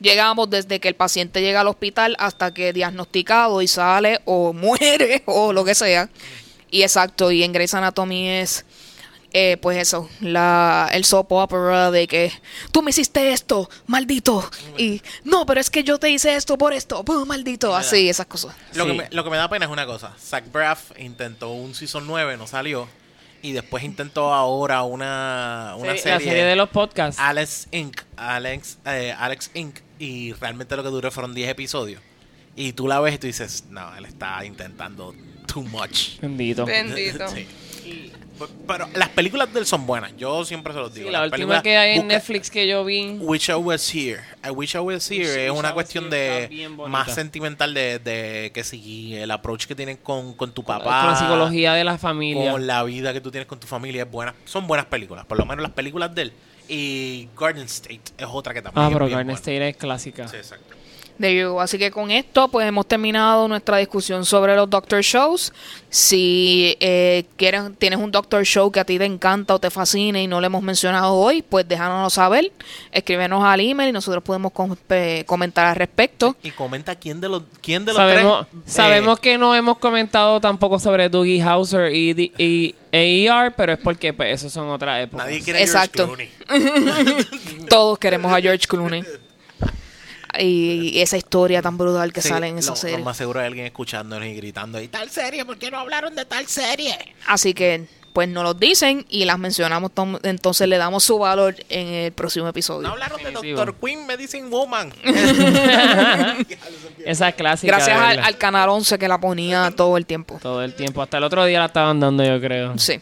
[SPEAKER 1] llegamos desde que el paciente llega al hospital hasta que diagnosticado y sale o muere o lo que sea. Y exacto, y en Grey's Anatomy es eh, pues eso, la, el soap opera de que tú me hiciste esto, maldito. Y no, pero es que yo te hice esto por esto, ¡pum! maldito. Así, esas cosas.
[SPEAKER 4] Lo, que me, lo que me da pena es una cosa. Zach Braff intentó un Season 9, no salió. Y después intentó ahora una, una
[SPEAKER 2] Sí,
[SPEAKER 4] serie,
[SPEAKER 2] La serie de los podcasts.
[SPEAKER 4] Alex Inc. Alex, eh, Alex Inc. Y realmente lo que duró fueron 10 episodios. Y tú la ves y tú dices, no, él está intentando too much.
[SPEAKER 2] Bendito.
[SPEAKER 3] Bendito.
[SPEAKER 4] Sí. Pero las películas de él son buenas. Yo siempre se los digo.
[SPEAKER 2] Sí, la
[SPEAKER 4] Las
[SPEAKER 2] última que hay en
[SPEAKER 4] busca-
[SPEAKER 2] Netflix que yo vi.
[SPEAKER 4] Wish I Was Here. I Wish I Was Here
[SPEAKER 2] Wish-
[SPEAKER 4] es
[SPEAKER 2] Wish
[SPEAKER 4] una cuestión de más sentimental de, de que si el approach que tienen con, con tu papá,
[SPEAKER 2] Con la psicología de la familia.
[SPEAKER 4] con la vida que tú tienes con tu familia es buena. Son buenas películas, por lo menos las películas de él. Y Garden State es otra que también
[SPEAKER 2] Ah,
[SPEAKER 4] es
[SPEAKER 2] pero Garden
[SPEAKER 4] buena.
[SPEAKER 2] State es clásica.
[SPEAKER 4] Sí, exacto.
[SPEAKER 1] De You. Así que con esto, pues hemos terminado nuestra discusión sobre los Doctor Shows. Si eh, quieres, tienes un Doctor Show que a ti te encanta o te fascina y no lo hemos mencionado hoy, pues déjanoslo saber. Escríbenos al email y nosotros podemos com- pe- comentar al respecto.
[SPEAKER 4] Y comenta quién de los, quién de los
[SPEAKER 2] Sabemos,
[SPEAKER 4] tres. eh,
[SPEAKER 2] sabemos que no hemos comentado tampoco sobre Dougie Hauser y, y AER, pero es porque pues, esos son otras épocas.
[SPEAKER 4] nadie quiere a
[SPEAKER 1] Exacto.
[SPEAKER 4] George Clooney.
[SPEAKER 1] Todos queremos a George Clooney. Y esa historia tan brutal que
[SPEAKER 4] Sí,
[SPEAKER 1] sale en esa
[SPEAKER 4] lo-
[SPEAKER 1] serie.
[SPEAKER 4] Lo más seguro hay alguien escuchándonos y gritando ahí, tal serie, ¿por qué no hablaron de tal serie?
[SPEAKER 1] Así que, pues nos los dicen y las mencionamos, entonces le damos su valor en el próximo episodio.
[SPEAKER 4] No hablaron de. Doctor Queen Medicine Woman.
[SPEAKER 2] Esa es clásica.
[SPEAKER 1] Gracias al, al Canal 11 que la ponía todo el tiempo.
[SPEAKER 2] Todo el tiempo. Hasta el otro día la estaban dando, yo creo.
[SPEAKER 1] Sí.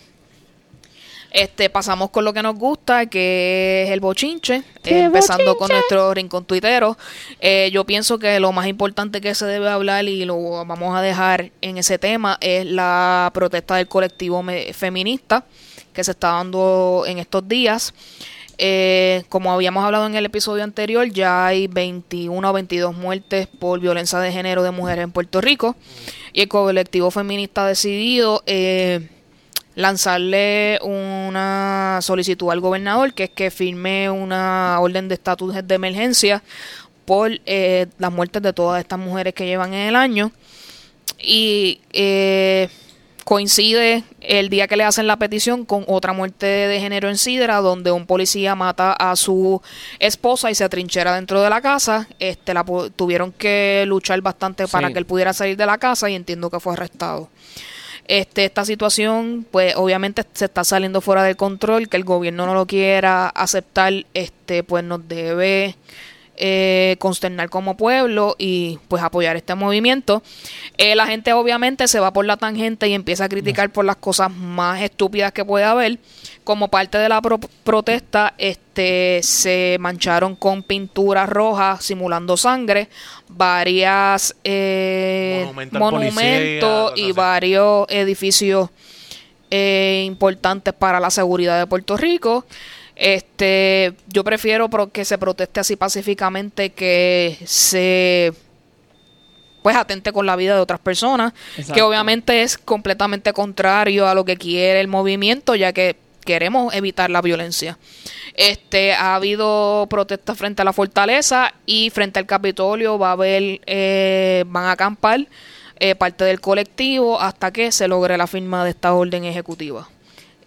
[SPEAKER 1] Este, pasamos con lo que nos gusta, que es el bochinche,
[SPEAKER 2] ¡Qué
[SPEAKER 1] empezando con nuestro rincón tuitero. Eh, yo pienso que lo más importante que se debe hablar y lo vamos a dejar en ese tema es la protesta del colectivo feminista que se está dando en estos días. Eh, como habíamos hablado en el episodio anterior, ya hay 21 o 22 muertes por violencia de género de mujeres en Puerto Rico. Y el colectivo feminista ha decidido eh, lanzarle una solicitud al gobernador, que es que firme una orden de estatus de emergencia por eh, las muertes de todas estas mujeres que llevan en el año. Y eh, coincide el día que le hacen la petición con otra muerte de género en Sidra, donde un policía mata a su esposa y se atrinchera dentro de la casa. Este, la tuvieron que luchar bastante para que él pudiera salir de la casa y entiendo que fue arrestado. Este, esta situación, pues obviamente se está saliendo fuera del control, que el gobierno no lo quiera aceptar, este, pues nos debe eh, consternar como pueblo y pues apoyar este movimiento. Eh, la gente obviamente se va por la tangente y empieza a criticar por las cosas más estúpidas que puede haber. Como parte de la pro- protesta, este se mancharon con pintura roja simulando sangre, varias eh,
[SPEAKER 4] policía,
[SPEAKER 1] monumentos y varios edificios eh, importantes para la seguridad de Puerto Rico. Este, yo prefiero que se proteste así pacíficamente que se pues atente con la vida de otras personas, que obviamente es completamente contrario a lo que quiere el movimiento, ya que queremos evitar la violencia. Este ha habido protestas frente a la fortaleza y frente al Capitolio va a haber eh, van a acampar eh, parte del colectivo hasta que se logre la firma de esta orden ejecutiva.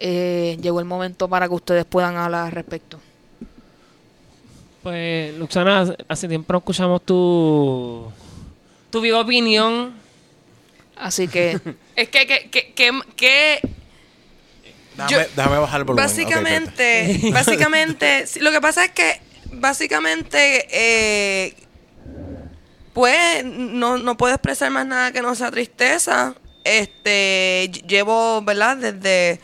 [SPEAKER 1] Eh, llegó el momento para que ustedes puedan hablar al respecto.
[SPEAKER 2] Pues, Luxana, hace tiempo no escuchamos tu, tu viva opinión.
[SPEAKER 1] Así que
[SPEAKER 3] Es que, que, que, que, que
[SPEAKER 4] Déjame,
[SPEAKER 3] Yo-
[SPEAKER 4] déjame bajar el volumen.
[SPEAKER 3] Básicamente, básicamente, sí, lo que pasa es que básicamente, eh, pues, no, no puedo expresar más nada que no sea tristeza. Este, ll- llevo, ¿verdad? Desde,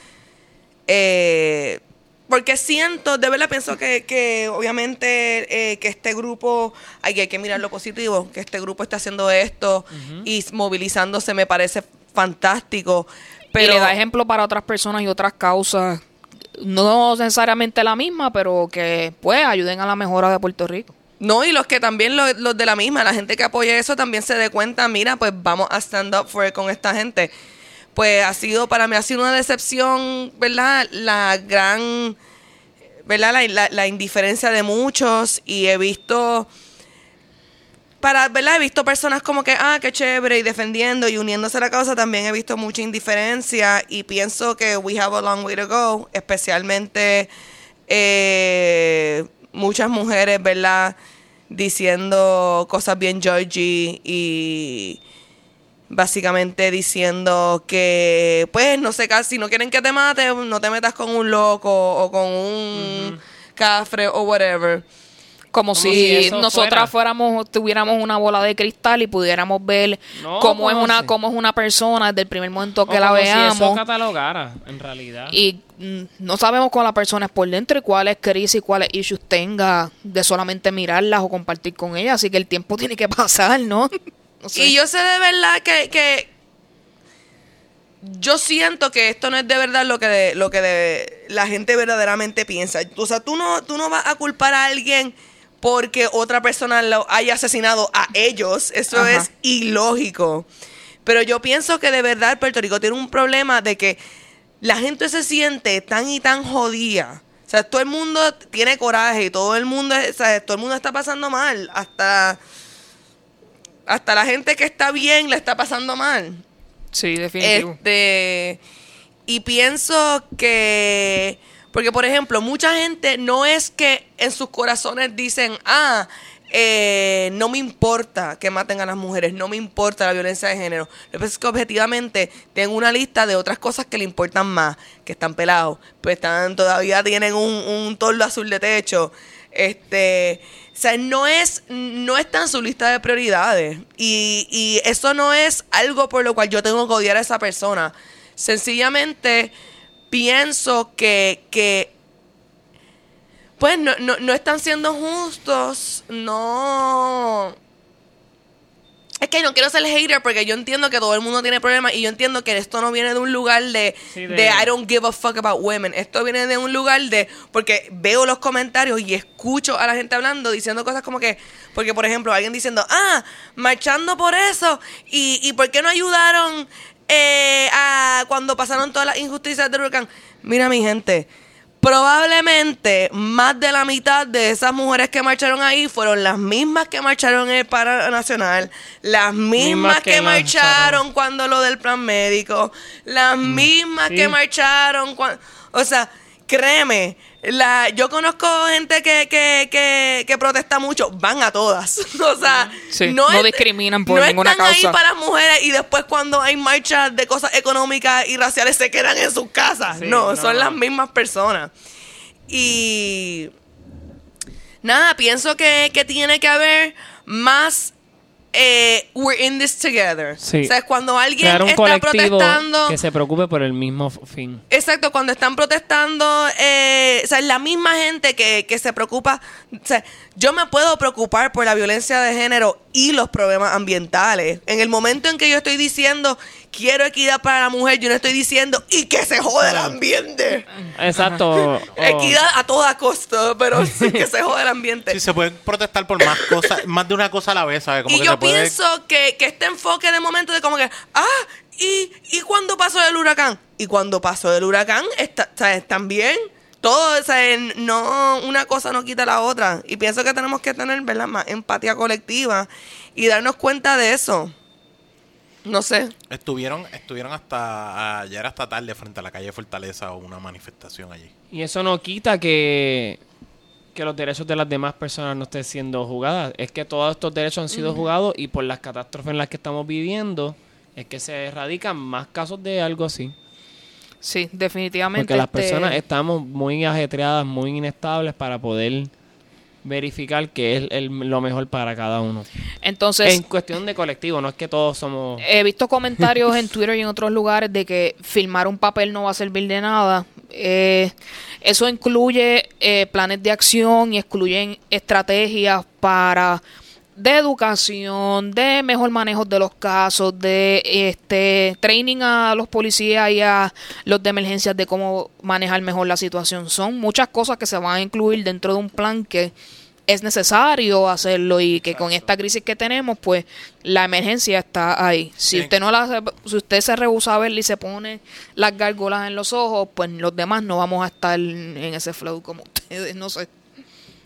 [SPEAKER 3] eh, porque siento, de verdad pienso que, que obviamente eh, que este grupo, hay que, hay que mirar lo positivo, que este grupo está haciendo esto y movilizándose me parece fantástico. Pero
[SPEAKER 1] y le da ejemplo para otras personas y otras causas, no necesariamente la misma, pero que pues ayuden a la mejora de Puerto Rico.
[SPEAKER 3] No, y los que también, lo- los, de la misma, la gente que apoya eso también se dé cuenta, mira, pues vamos a stand up for it con esta gente. Pues ha sido, para mí ha sido una decepción, ¿verdad? La gran, ¿verdad? La, indiferencia de muchos y he visto, para, ¿verdad? He visto personas como que, ah, qué chévere, y defendiendo y uniéndose a la causa, también he visto mucha indiferencia y pienso que we have a long way to go, especialmente eh, muchas mujeres, ¿verdad? Diciendo cosas bien Georgie y básicamente diciendo que, pues, no sé, casi, si no quieren que te mate, no te metas con un loco o con un cafre o whatever.
[SPEAKER 1] Como,
[SPEAKER 2] Como si
[SPEAKER 1] nosotras
[SPEAKER 2] fuera.
[SPEAKER 1] fuéramos, tuviéramos una bola de cristal y pudiéramos ver
[SPEAKER 2] No,
[SPEAKER 1] cómo es una,
[SPEAKER 2] si-
[SPEAKER 1] cómo es una persona desde el primer momento que
[SPEAKER 2] O
[SPEAKER 1] la
[SPEAKER 2] como si eso
[SPEAKER 1] veamos.
[SPEAKER 2] catalogara, en realidad.
[SPEAKER 1] y mm, no sabemos cómo la persona es por dentro y cuáles crisis y cuáles issues tenga de solamente mirarlas o compartir con ellas. Así que el tiempo tiene que pasar, ¿no? No sé.
[SPEAKER 3] Y yo sé de verdad que, que yo siento que esto no es de verdad lo que de- lo que de- la gente verdaderamente piensa. O sea, tú no, tú no vas a culpar a alguien porque otra persona lo haya asesinado a ellos. Eso
[SPEAKER 1] Ajá.
[SPEAKER 3] es ilógico. Pero yo pienso que de verdad Puerto Rico tiene un problema de que la gente se siente tan y tan jodida. O sea, todo el mundo tiene coraje y todo el mundo, o sea, todo el mundo está pasando mal. Hasta, hasta la gente que está bien la está pasando mal.
[SPEAKER 1] Sí, definitivo.
[SPEAKER 3] Este, y pienso que, porque por ejemplo, mucha gente no es que en sus corazones dicen, ah, eh, no me importa que maten a las mujeres, no me importa la violencia de género. Lo que pasa es que objetivamente tengo una lista de otras cosas que le importan más, que están pelados, pues están, todavía tienen un, un tordo azul de techo. Este, o sea, no es, no está en su lista de prioridades. Y, y eso no es algo por lo cual yo tengo que odiar a esa persona. Sencillamente pienso que, que pues no, no, no están siendo justos, no... Es que no quiero ser hater porque yo entiendo que todo el mundo tiene problemas y yo entiendo que esto no viene de un lugar de,
[SPEAKER 2] Sí,
[SPEAKER 3] de,
[SPEAKER 2] de-
[SPEAKER 3] I don't give a fuck about women. Esto viene de un lugar de, porque veo los comentarios y escucho a la gente hablando, diciendo cosas como que, porque por ejemplo, alguien diciendo, ah, marchando por eso y, y ¿por qué no ayudaron eh, a cuando pasaron todas las injusticias del huracán? Mira mi gente, Probablemente más de la mitad de esas mujeres que marcharon ahí fueron las mismas que marcharon en el paro nacional, las mismas,
[SPEAKER 2] Mismas
[SPEAKER 3] que,
[SPEAKER 2] que
[SPEAKER 3] marcharon
[SPEAKER 2] marcharon.
[SPEAKER 3] cuando lo del plan médico, las mismas
[SPEAKER 2] sí.
[SPEAKER 3] que marcharon cuando... O sea, créeme, la, yo conozco gente que, que, que, que protesta mucho, van a todas. o sea,
[SPEAKER 1] Sí, no
[SPEAKER 3] es-
[SPEAKER 1] discriminan por
[SPEAKER 3] no
[SPEAKER 1] ninguna
[SPEAKER 3] están ahí para las mujeres y después cuando hay marchas de cosas económicas y raciales se quedan en sus casas.
[SPEAKER 2] Sí,
[SPEAKER 3] no,
[SPEAKER 2] no.
[SPEAKER 3] son las mismas personas. Y nada, pienso que, que tiene que haber más eh, we're in this together.
[SPEAKER 2] Sí.
[SPEAKER 3] O sea, cuando alguien
[SPEAKER 2] Crear un
[SPEAKER 3] está
[SPEAKER 2] colectivo
[SPEAKER 3] protestando,
[SPEAKER 2] que se preocupe por el mismo fin.
[SPEAKER 3] Exacto. exacto, cuando están protestando, eh, o sea, la misma gente que, que se preocupa, o sea, yo me puedo preocupar por la violencia de género y los problemas ambientales. En el momento en que yo estoy diciendo quiero equidad para la mujer, yo no estoy diciendo y que se jode el ambiente.
[SPEAKER 2] Exacto.
[SPEAKER 3] Equidad a toda costa, pero sí que se jode el ambiente.
[SPEAKER 4] Sí, se puede protestar por más cosas, más de una cosa a la vez, ¿sabes? Como
[SPEAKER 3] y
[SPEAKER 4] que
[SPEAKER 3] yo
[SPEAKER 4] se puede-
[SPEAKER 3] pienso que, que este enfoque de momento de como que, ah, ¿y, y cuándo pasó el huracán? Y cuando pasó el huracán, está, ¿sabes? también todo, o sea, no, una cosa no quita la otra. Y pienso que tenemos que tener, ¿verdad? Más empatía colectiva y darnos cuenta de eso. No sé.
[SPEAKER 4] Estuvieron, estuvieron hasta ayer hasta tarde frente a la calle Fortaleza o una manifestación allí.
[SPEAKER 2] Y eso no quita que, que los derechos de las demás personas no estén siendo jugadas. Es que todos estos derechos han sido jugados y por las catástrofes en las que estamos viviendo es que se erradican más casos de algo así.
[SPEAKER 1] Sí, definitivamente.
[SPEAKER 2] Porque las
[SPEAKER 1] este,
[SPEAKER 2] personas estamos muy ajetreadas, muy inestables para poder verificar qué es el- lo mejor para cada uno.
[SPEAKER 1] Entonces,
[SPEAKER 2] en cuestión de colectivo, no es que todos somos...
[SPEAKER 1] he visto comentarios en Twitter y en otros lugares de que firmar un papel no va a servir de nada. Eh, eso incluye eh, planes de acción y excluyen estrategias para de educación, de mejor manejo de los casos, de este training a los policías y a los de emergencias de cómo manejar mejor la situación. Son muchas cosas que se van a incluir dentro de un plan que es necesario hacerlo y que con esta crisis que tenemos, pues la emergencia está ahí. Si
[SPEAKER 4] Bien.
[SPEAKER 1] usted no la, si usted se rehúsa a verla y se pone las gárgolas en los ojos, pues los demás no vamos a estar en ese flow como ustedes, no sé.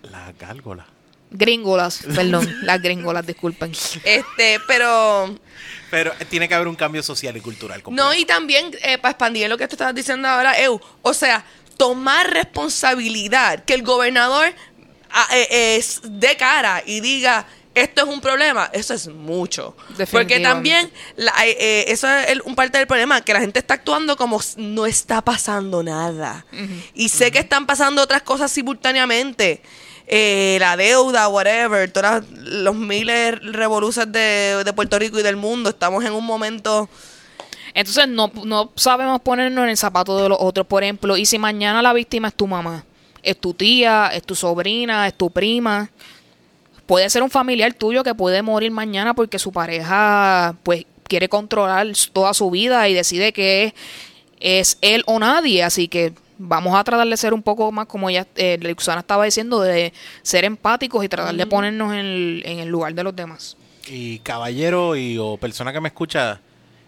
[SPEAKER 4] La gárgola.
[SPEAKER 1] Gringolas, perdón, las gringolas, disculpen.
[SPEAKER 3] Este, pero
[SPEAKER 4] Pero tiene que haber un cambio social y cultural. completo.
[SPEAKER 3] No, y también, eh, para expandir lo que tú estabas diciendo ahora, Eu, o sea, tomar responsabilidad, que el gobernador ah, eh, es de cara y diga, esto es un problema, eso es mucho. Porque también, la- eh, eh, eso es el- un parte del problema, que la gente está actuando como no está pasando nada. Y sé que están pasando otras cosas simultáneamente. Eh, la deuda, whatever, todos los miles revoluciones de, de Puerto Rico y del mundo. Estamos en un momento
[SPEAKER 1] Entonces no, no sabemos ponernos en el zapato de los otros, por ejemplo, y si mañana la víctima es tu mamá, es tu tía, es tu sobrina, es tu prima, puede ser un familiar tuyo que puede morir mañana porque su pareja pues quiere controlar toda su vida y decide que es, es él o nadie, así que vamos a tratar de ser un poco más como ya eh, Luxana estaba diciendo, de ser empáticos y tratar de ponernos en el, en el lugar de los demás.
[SPEAKER 4] Y caballero y o persona que me escucha,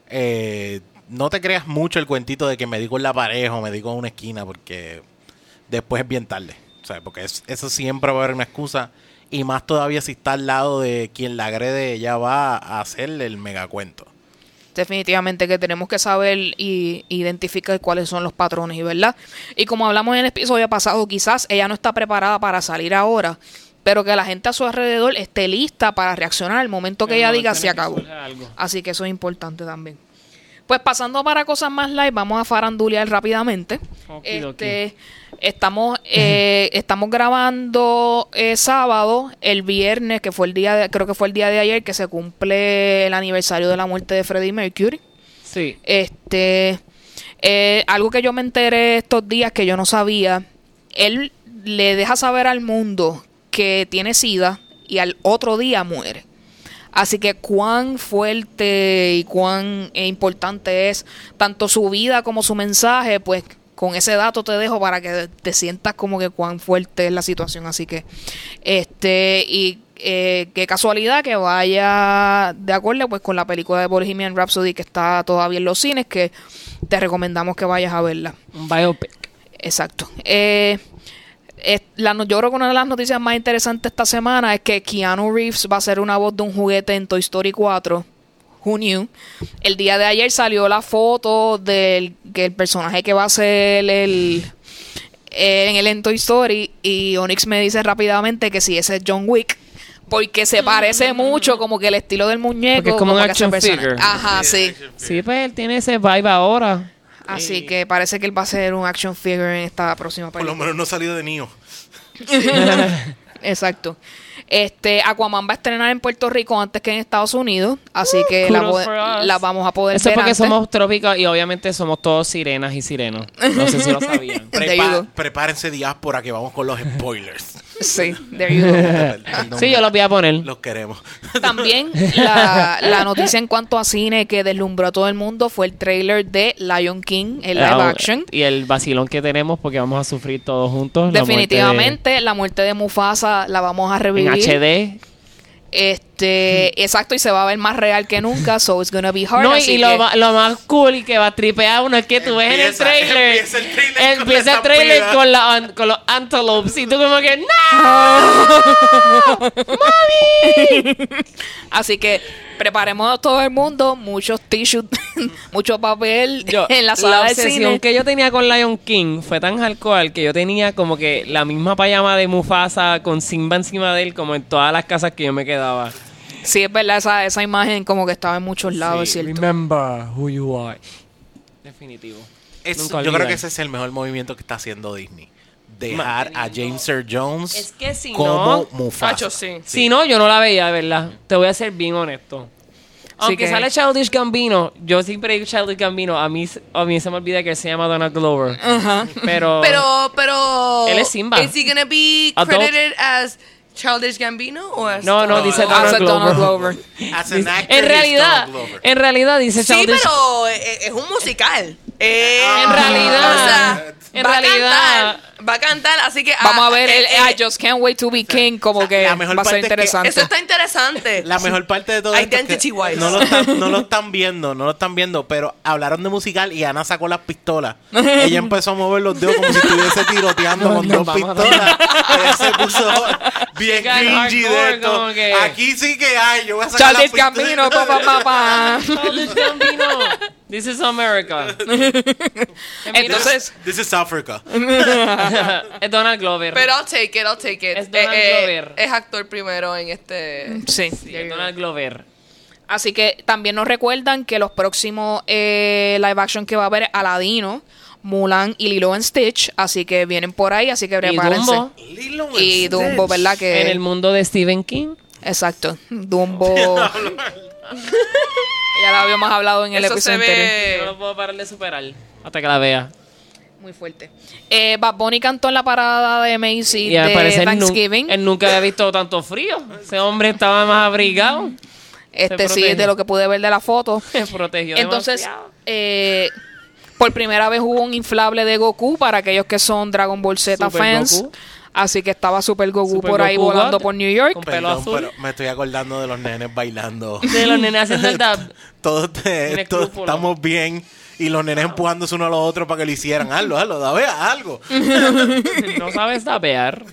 [SPEAKER 4] eh, no te creas mucho el cuentito de que me digo en la pareja o me digo en una esquina porque después es bien tarde. O sea, porque es- eso siempre va a haber una excusa. Y más todavía si está al lado de quien la agrede, ella va a hacerle el megacuento.
[SPEAKER 1] Definitivamente que tenemos que saber y identificar cuáles son los patrones, y verdad. Y como hablamos en el episodio pasado, quizás ella no está preparada para salir ahora, pero que la gente a su alrededor esté lista para reaccionar al momento que ella diga se acabó. Así que eso es importante también. Pues pasando para cosas más live, vamos a farandulear rápidamente.
[SPEAKER 2] Okidoki.
[SPEAKER 1] Este, estamos eh, estamos grabando eh, sábado, el viernes, que fue el día, de- creo que fue el día de ayer, que se cumple el aniversario de la muerte de Freddie Mercury.
[SPEAKER 2] Sí.
[SPEAKER 1] Este, eh, algo que yo me enteré estos días que yo no sabía, él le deja saber al mundo que tiene sida y al otro día muere. Así que cuán fuerte y cuán eh, importante es tanto su vida como su mensaje, pues con ese dato te dejo para que te sientas como que cuán fuerte es la situación. Así que, este, y eh, qué casualidad que vaya de acuerdo pues con la película de Bohemian Rhapsody que está todavía en los cines, que te recomendamos que vayas a verla.
[SPEAKER 2] Un biopic.
[SPEAKER 1] Exacto. Eh, es- la yo creo que una de las noticias más interesantes esta semana es que Keanu Reeves va a ser una voz de un juguete en Toy Story 4. Who knew? El día de ayer salió la foto del que el personaje que va a ser el eh, en el en Toy Story y Onyx me dice rápidamente que si ese es John Wick porque se parece mucho como que el estilo del muñeco
[SPEAKER 2] Porque es como un action figure.
[SPEAKER 1] Ajá, sí.
[SPEAKER 2] Sí, pues él tiene ese vibe ahora.
[SPEAKER 1] Así que parece que él va a ser un action figure en esta próxima
[SPEAKER 4] Por
[SPEAKER 1] película.
[SPEAKER 4] lo menos no ha salido de Nio.
[SPEAKER 1] Exacto. Este, Aquaman va a estrenar en Puerto Rico antes que en Estados Unidos, así que la, vamos a poder
[SPEAKER 2] Eso es
[SPEAKER 1] ver
[SPEAKER 2] porque
[SPEAKER 1] antes.
[SPEAKER 2] somos trópicos y obviamente somos todos sirenas y sirenos. No sé si lo sabían.
[SPEAKER 4] Prepa- prepárense diáspora que vamos con los spoilers.
[SPEAKER 1] Sí, there you go.
[SPEAKER 2] Sí, yo los voy a poner.
[SPEAKER 4] Los queremos.
[SPEAKER 1] También la, la noticia en cuanto a cine que deslumbró a todo el mundo fue el trailer de Lion King, el live
[SPEAKER 2] Ah,
[SPEAKER 1] action.
[SPEAKER 2] Y el vacilón que tenemos porque vamos a sufrir todos juntos. la muerte de-
[SPEAKER 1] Definitivamente la muerte de Mufasa la vamos a
[SPEAKER 2] en
[SPEAKER 1] revivir.
[SPEAKER 2] HD.
[SPEAKER 1] Este, exacto, y se va a ver más real que nunca, so it's gonna be hard.
[SPEAKER 2] No, y,
[SPEAKER 1] así
[SPEAKER 2] y lo,
[SPEAKER 1] que-
[SPEAKER 2] ma- lo más cool y que va a tripear uno es que tú ves en el trailer.
[SPEAKER 4] empieza el trailer con
[SPEAKER 2] empieza
[SPEAKER 4] la
[SPEAKER 2] el trailer
[SPEAKER 4] estampida.
[SPEAKER 2] con, la, an- con los antelopes y tú como que ¡No!
[SPEAKER 1] Así que preparemos a todo el mundo, muchos tissues, mucho papel
[SPEAKER 2] Yo,
[SPEAKER 1] en la
[SPEAKER 2] la
[SPEAKER 1] sala de
[SPEAKER 2] obsesión
[SPEAKER 1] cine.
[SPEAKER 2] que yo tenía con Lion King fue tan hardcore que yo tenía como que la misma payama de Mufasa con Simba encima de él como en todas las casas que yo me quedaba.
[SPEAKER 1] Sí, es verdad, esa, esa imagen como que estaba en muchos lados, es
[SPEAKER 2] Sí,
[SPEAKER 1] cierto.
[SPEAKER 2] Remember who you are. Definitivo.
[SPEAKER 4] Es- yo creo que ese es el mejor movimiento que está haciendo Disney. Dejar a James Earl Jones
[SPEAKER 2] Es que si
[SPEAKER 4] como
[SPEAKER 2] no-
[SPEAKER 4] Mufasa.
[SPEAKER 3] Sí.
[SPEAKER 2] Si no, yo no la veía, de verdad. Te voy a ser bien honesto. Aunque
[SPEAKER 1] que-
[SPEAKER 2] sale Childish Gambino, yo siempre digo Childish Gambino, a mí, a mí se me olvida que él se llama Donald Glover.
[SPEAKER 1] Ajá.
[SPEAKER 2] Pero,
[SPEAKER 3] Pero, pero.
[SPEAKER 2] Él es Simba.
[SPEAKER 3] ¿Is he gonna be
[SPEAKER 2] Adult.
[SPEAKER 3] credited as Childish Gambino o as
[SPEAKER 2] No, no,
[SPEAKER 3] Donald
[SPEAKER 2] dice
[SPEAKER 3] Glover?
[SPEAKER 2] Donald Glover.
[SPEAKER 1] Glover.
[SPEAKER 4] As an actor,
[SPEAKER 2] en realidad,
[SPEAKER 4] Donald Glover.
[SPEAKER 2] en realidad dice
[SPEAKER 3] Sí,
[SPEAKER 2] Childish
[SPEAKER 3] pero eh, es un musical. Eh,
[SPEAKER 2] En realidad,
[SPEAKER 3] o sea,
[SPEAKER 2] en
[SPEAKER 3] va
[SPEAKER 2] realidad-
[SPEAKER 3] a cantar, va a cantar, así que ah,
[SPEAKER 1] Vamos a ver
[SPEAKER 3] eh,
[SPEAKER 1] el
[SPEAKER 3] eh,
[SPEAKER 1] I Just Can't Wait to Be King, como
[SPEAKER 4] sea,
[SPEAKER 1] que
[SPEAKER 4] la mejor
[SPEAKER 1] va a ser
[SPEAKER 4] parte es que
[SPEAKER 1] interesante.
[SPEAKER 3] Eso está interesante.
[SPEAKER 4] La mejor parte de todo esto es que
[SPEAKER 3] Identity wise.
[SPEAKER 4] no lo, están, no lo están viendo, no lo están viendo, pero hablaron de musical y Ana sacó las pistolas. Ella empezó a mover los dedos como si estuviese tiroteando con
[SPEAKER 2] no,
[SPEAKER 4] dos pistolas. Ella se puso bien cringy de esto.
[SPEAKER 2] que-
[SPEAKER 4] Aquí sí que hay, yo voy a sacar
[SPEAKER 1] Childish
[SPEAKER 4] las pistolas.
[SPEAKER 1] Gambino, papá, papá.
[SPEAKER 2] Childish Gambino. This is America.
[SPEAKER 1] Entonces,
[SPEAKER 4] This is Africa.
[SPEAKER 2] es Donald Glover.
[SPEAKER 3] Pero I'll take it, I'll take it.
[SPEAKER 2] Es Donald
[SPEAKER 3] Eh, eh,
[SPEAKER 2] Glover.
[SPEAKER 3] es actor primero en este.
[SPEAKER 1] sí.
[SPEAKER 2] Sí, es Donald Glover.
[SPEAKER 1] Así que también nos recuerdan que los próximos eh, live action que va a haber Aladino, Mulan y Lilo and Stitch. Así que vienen por ahí, así que
[SPEAKER 2] Y
[SPEAKER 1] prepárense.
[SPEAKER 2] Dumbo.
[SPEAKER 4] Lilo and
[SPEAKER 1] Y Dumbo. ¿verdad? Que,
[SPEAKER 2] En el mundo de Stephen King.
[SPEAKER 1] Exacto. Dumbo. Ya lo habíamos hablado en el
[SPEAKER 3] Eso se
[SPEAKER 1] episodio anterior.
[SPEAKER 3] ve.
[SPEAKER 2] No lo puedo parar de superar hasta que la vea.
[SPEAKER 1] Muy fuerte. Eh, Bad Bunny cantó en la parada de Macy
[SPEAKER 2] Y al
[SPEAKER 1] de Thanksgiving.
[SPEAKER 2] él nunca había visto tanto frío. Ese hombre estaba más abrigado.
[SPEAKER 1] este
[SPEAKER 2] se
[SPEAKER 1] sí,
[SPEAKER 2] protege.
[SPEAKER 1] de lo que pude ver de la foto.
[SPEAKER 2] Se protegió
[SPEAKER 1] Entonces, eh, por primera vez hubo un inflable de Goku para aquellos que son Dragon Ball Z
[SPEAKER 2] Super
[SPEAKER 1] fans.
[SPEAKER 2] Goku.
[SPEAKER 1] Así que estaba Super Goku
[SPEAKER 2] Super
[SPEAKER 1] por ahí volando
[SPEAKER 2] God.
[SPEAKER 1] por New York.
[SPEAKER 2] Con pelo
[SPEAKER 4] Perdón,
[SPEAKER 2] azul.
[SPEAKER 4] pero me estoy acordando de los nenes bailando.
[SPEAKER 2] De los nenes haciendo el dab.
[SPEAKER 4] todos, te- todos estamos bien y los nenes empujándose uno a los otros para que lo hicieran. Hazlo, hazlo, da vea, algo.
[SPEAKER 2] No sabes dapear.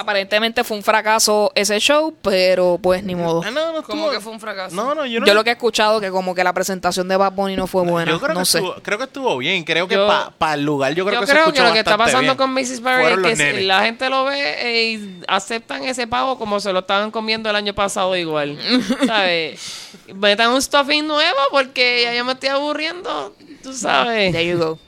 [SPEAKER 1] Aparentemente fue un fracaso ese show, pero pues ni modo.
[SPEAKER 4] Ah, no, no
[SPEAKER 3] Como
[SPEAKER 4] estuvo-
[SPEAKER 3] que fue un fracaso.
[SPEAKER 4] No, no, yo no.
[SPEAKER 1] Yo lo que he escuchado que como que la presentación de Bad Bunny no fue buena.
[SPEAKER 4] yo creo,
[SPEAKER 1] no
[SPEAKER 4] que
[SPEAKER 1] sé.
[SPEAKER 4] estuvo, creo que estuvo bien. Creo que
[SPEAKER 2] Yo-
[SPEAKER 4] para el lugar yo creo
[SPEAKER 2] Yo
[SPEAKER 4] que se
[SPEAKER 2] creo que
[SPEAKER 4] escuchó
[SPEAKER 2] lo que está pasando
[SPEAKER 4] bien.
[SPEAKER 2] con Macy's Barry
[SPEAKER 4] Fueron
[SPEAKER 2] es que la gente lo ve eh, y aceptan ese pavo como se lo estaban comiendo el año pasado igual. ¿Sabes? Metan un stuffing nuevo porque ya yo me estoy aburriendo. Tú sabes.
[SPEAKER 1] There you go.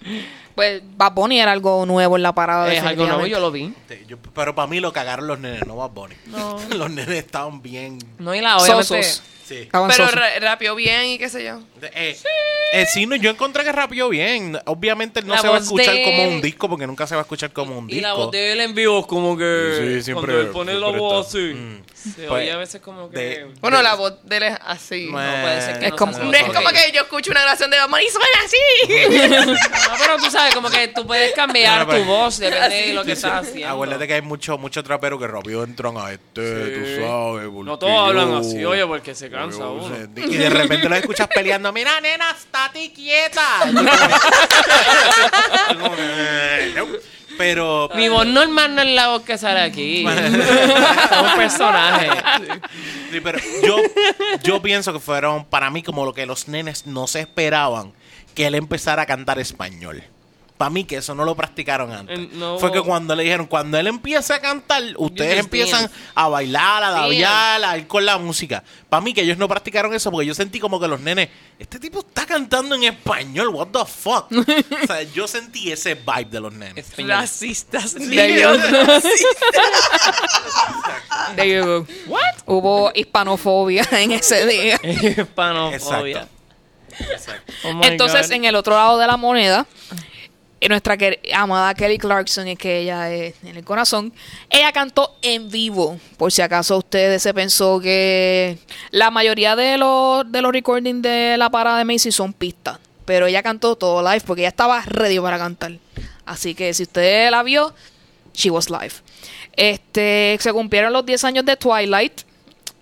[SPEAKER 1] Pues Bad Bunny era algo nuevo en la parada.
[SPEAKER 2] Es algo nuevo, yo lo vi.
[SPEAKER 4] Sí, yo- pero para mí lo cagaron los nenes, no Bad Bunny. los nenes estaban bien.
[SPEAKER 2] No, y la obviamente.
[SPEAKER 1] Sosos.
[SPEAKER 4] Sí.
[SPEAKER 3] Pero ra- rapeó bien y qué sé yo.
[SPEAKER 4] Eh, eh, sí, no, yo encontré que rapió bien. Obviamente no
[SPEAKER 2] La
[SPEAKER 4] se va a
[SPEAKER 2] voz
[SPEAKER 4] escuchar
[SPEAKER 2] de
[SPEAKER 4] como
[SPEAKER 2] él-
[SPEAKER 4] un disco porque nunca se va a escuchar como un disco.
[SPEAKER 2] Y la voz de él en vivo es como que.
[SPEAKER 4] Sí, siempre-
[SPEAKER 2] cuando él pone la
[SPEAKER 4] siempre
[SPEAKER 2] voz
[SPEAKER 4] está.
[SPEAKER 2] así.
[SPEAKER 4] Mm.
[SPEAKER 2] Se
[SPEAKER 4] Pues,
[SPEAKER 2] oye a veces como que.
[SPEAKER 4] de-
[SPEAKER 3] Bueno, la voz de él es así.
[SPEAKER 4] No
[SPEAKER 2] puede ser que
[SPEAKER 1] Es
[SPEAKER 2] no
[SPEAKER 1] como-
[SPEAKER 3] No es como que yo escucho una grabación de Bad Bunny y suena así.
[SPEAKER 2] No, pero tú sabes, como que tú puedes cambiar
[SPEAKER 4] No, no, pero-
[SPEAKER 2] tu voz, depende de lo que estás haciendo.
[SPEAKER 4] Acuérdate que hay mucho, mucho trapero que rápido entran a este, tú sabes. porque
[SPEAKER 2] No todos hablan
[SPEAKER 4] yo-
[SPEAKER 2] así, oye, porque se cansa uno.
[SPEAKER 4] Y de repente los escuchas peleando. Mira, nena, estate quieta. Como que, eh, no. Pero
[SPEAKER 2] Mi voz normal no es la voz que sale aquí. es un personaje.
[SPEAKER 4] Sí, pero yo, yo pienso que fueron para mí como lo que los nenes no se esperaban que él empezara a cantar español. Para mí que eso no lo practicaron antes.
[SPEAKER 2] Eh, no.
[SPEAKER 4] Fue que cuando le dijeron, cuando él empieza a cantar, ustedes empiezan
[SPEAKER 2] dance.
[SPEAKER 4] a bailar, a daviar, a ir con la música. Para mí que ellos no practicaron eso porque yo sentí como que los nenes, este tipo está cantando en español, what the fuck. o sea, yo sentí ese vibe de los nenes.
[SPEAKER 2] Español.
[SPEAKER 3] Racistas.
[SPEAKER 1] There you go. There you go. Hubo hispanofobia en ese día.
[SPEAKER 2] Hispanofobia.
[SPEAKER 4] Exacto.
[SPEAKER 2] Oh
[SPEAKER 1] Entonces,
[SPEAKER 2] God.
[SPEAKER 1] en el otro lado de la moneda, eh, nuestra quer- amada Kelly Clarkson, es que ella es en el corazón, ella cantó en vivo. Por si acaso ustedes se pensó que la mayoría de los, de los recordings de la parada de Macy son pistas. Pero ella cantó todo live porque ella estaba ready para cantar. Así que si usted la vio, she was live. Este, se cumplieron los 10 años de Twilight.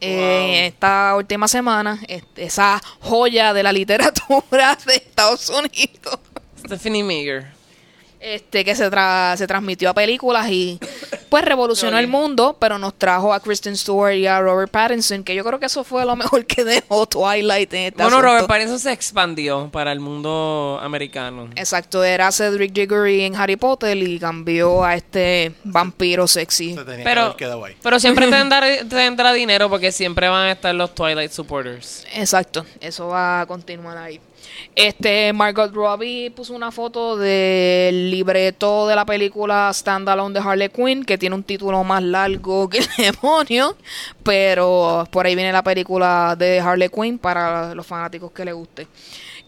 [SPEAKER 1] eh, esta última semana, este, esa joya de la literatura de Estados Unidos,
[SPEAKER 2] Stephanie Meyer.
[SPEAKER 1] Este, que se, tra- se transmitió a películas y pues revolucionó el mundo, pero nos trajo a Kristen Stewart y a Robert Pattinson, que yo creo que eso fue lo mejor que dejó Twilight en este
[SPEAKER 2] Bueno,
[SPEAKER 1] asunto.
[SPEAKER 2] Robert Pattinson se expandió para el mundo americano.
[SPEAKER 1] Exacto, era Cedric Diggory en Harry Potter y cambió a este vampiro sexy.
[SPEAKER 4] Se tenía que
[SPEAKER 2] Pero,
[SPEAKER 4] haber quedado ahí.
[SPEAKER 2] pero siempre tendrá, tendrá dinero porque siempre van a estar los Twilight supporters.
[SPEAKER 1] Exacto, eso va a continuar ahí. Este Margot Robbie puso una foto del libreto de la película Standalone de Harley Quinn, que tiene un título más largo que el demonio, pero por ahí viene la película de Harley Quinn para los fanáticos que le guste.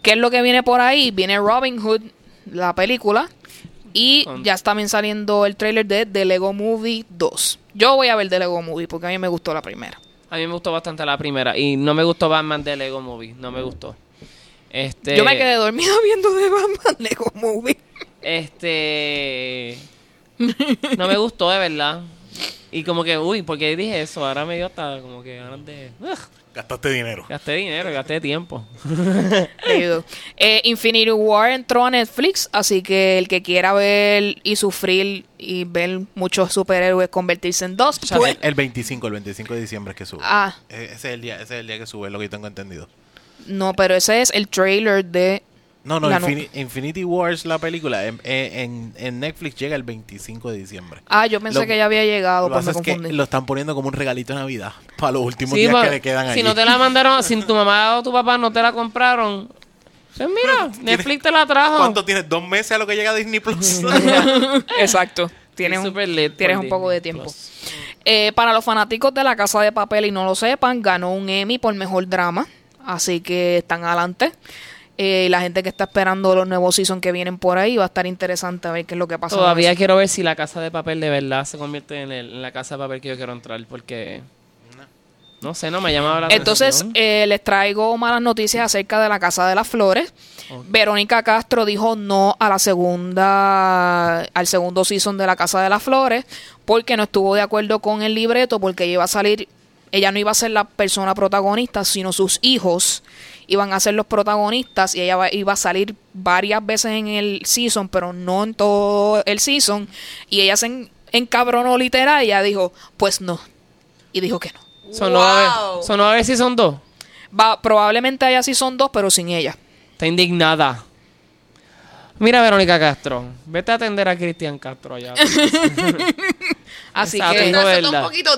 [SPEAKER 1] ¿Qué es lo que viene por ahí? Viene Robin Hood, la película, y ya está también saliendo el trailer de The Lego Movie 2. Yo voy a ver The Lego Movie porque a mí me gustó la primera.
[SPEAKER 2] A mí me gustó bastante la primera y no me gustó Batman de Lego Movie, no me gustó. Este,
[SPEAKER 1] Yo me quedé dormida viendo de Batman Lego Movie.
[SPEAKER 2] Este. No me gustó, de verdad. Y como que, uy, ¿por qué dije eso? Ahora me dio hasta como que ganas de. Ugh,
[SPEAKER 4] Gastaste dinero.
[SPEAKER 2] gasté dinero, gasté tiempo.
[SPEAKER 1] Eh, Infinity War entró a Netflix, así que el que quiera ver y sufrir y ver muchos superhéroes convertirse en dos, pues,
[SPEAKER 2] sé.
[SPEAKER 4] El 25, el 25 de diciembre es que sube.
[SPEAKER 1] Ah.
[SPEAKER 4] E- Ese es el día, ese es el día que sube, es lo que yo tengo entendido.
[SPEAKER 1] No, pero ese es el trailer de
[SPEAKER 4] No, no, Infinity Wars, la película, en, en- en Netflix llega el 25 de diciembre.
[SPEAKER 1] Ah, yo pensé
[SPEAKER 4] Lo-
[SPEAKER 1] que ya había llegado,
[SPEAKER 4] Lo
[SPEAKER 1] pues me
[SPEAKER 4] es que lo están poniendo como un regalito de Navidad para los últimos
[SPEAKER 2] Sí,
[SPEAKER 4] días
[SPEAKER 2] pa-
[SPEAKER 4] que le quedan
[SPEAKER 2] si
[SPEAKER 4] allí.
[SPEAKER 2] no te la mandaron, si tu mamá o tu papá no te la compraron, pues mira, Netflix te la trajo.
[SPEAKER 4] ¿Cuánto tienes? ¿Dos meses a lo que llega Disney Plus?
[SPEAKER 1] Exacto. Tienes, un, tienes un poco de tiempo. Eh, para los fanáticos de La Casa de Papel y no lo sepan, ganó un Emmy por Mejor Drama. Así que están adelante. Eh, y la gente que está esperando los nuevos seasons que vienen por ahí va a estar interesante a ver qué es lo que pasa.
[SPEAKER 2] Todavía quiero ver si la casa de papel de verdad se convierte en, el- en la casa de papel que yo quiero entrar, porque no sé, no me llamaba la
[SPEAKER 1] Entonces, eh, les traigo malas noticias acerca de la Casa de las Flores. Verónica Castro dijo no a la segunda, al segundo season de la Casa de las Flores, porque no estuvo de acuerdo con el libreto, porque iba a salir, ella no iba a ser la persona protagonista, sino sus hijos iban a ser los protagonistas y ella iba a salir varias veces en el season, pero no en todo el season. Y ella se en- encabronó literal y ella dijo, pues no. Y dijo que no.
[SPEAKER 2] So, no a
[SPEAKER 3] Wow.
[SPEAKER 2] ver, so, no va a ver si son dos.
[SPEAKER 1] Va, probablemente haya sí son dos, pero sin ella.
[SPEAKER 2] Está indignada. Mira, Verónica Castro, vete a atender a Cristian Castro allá.
[SPEAKER 1] Así
[SPEAKER 2] Exacto,
[SPEAKER 1] que
[SPEAKER 3] un poquito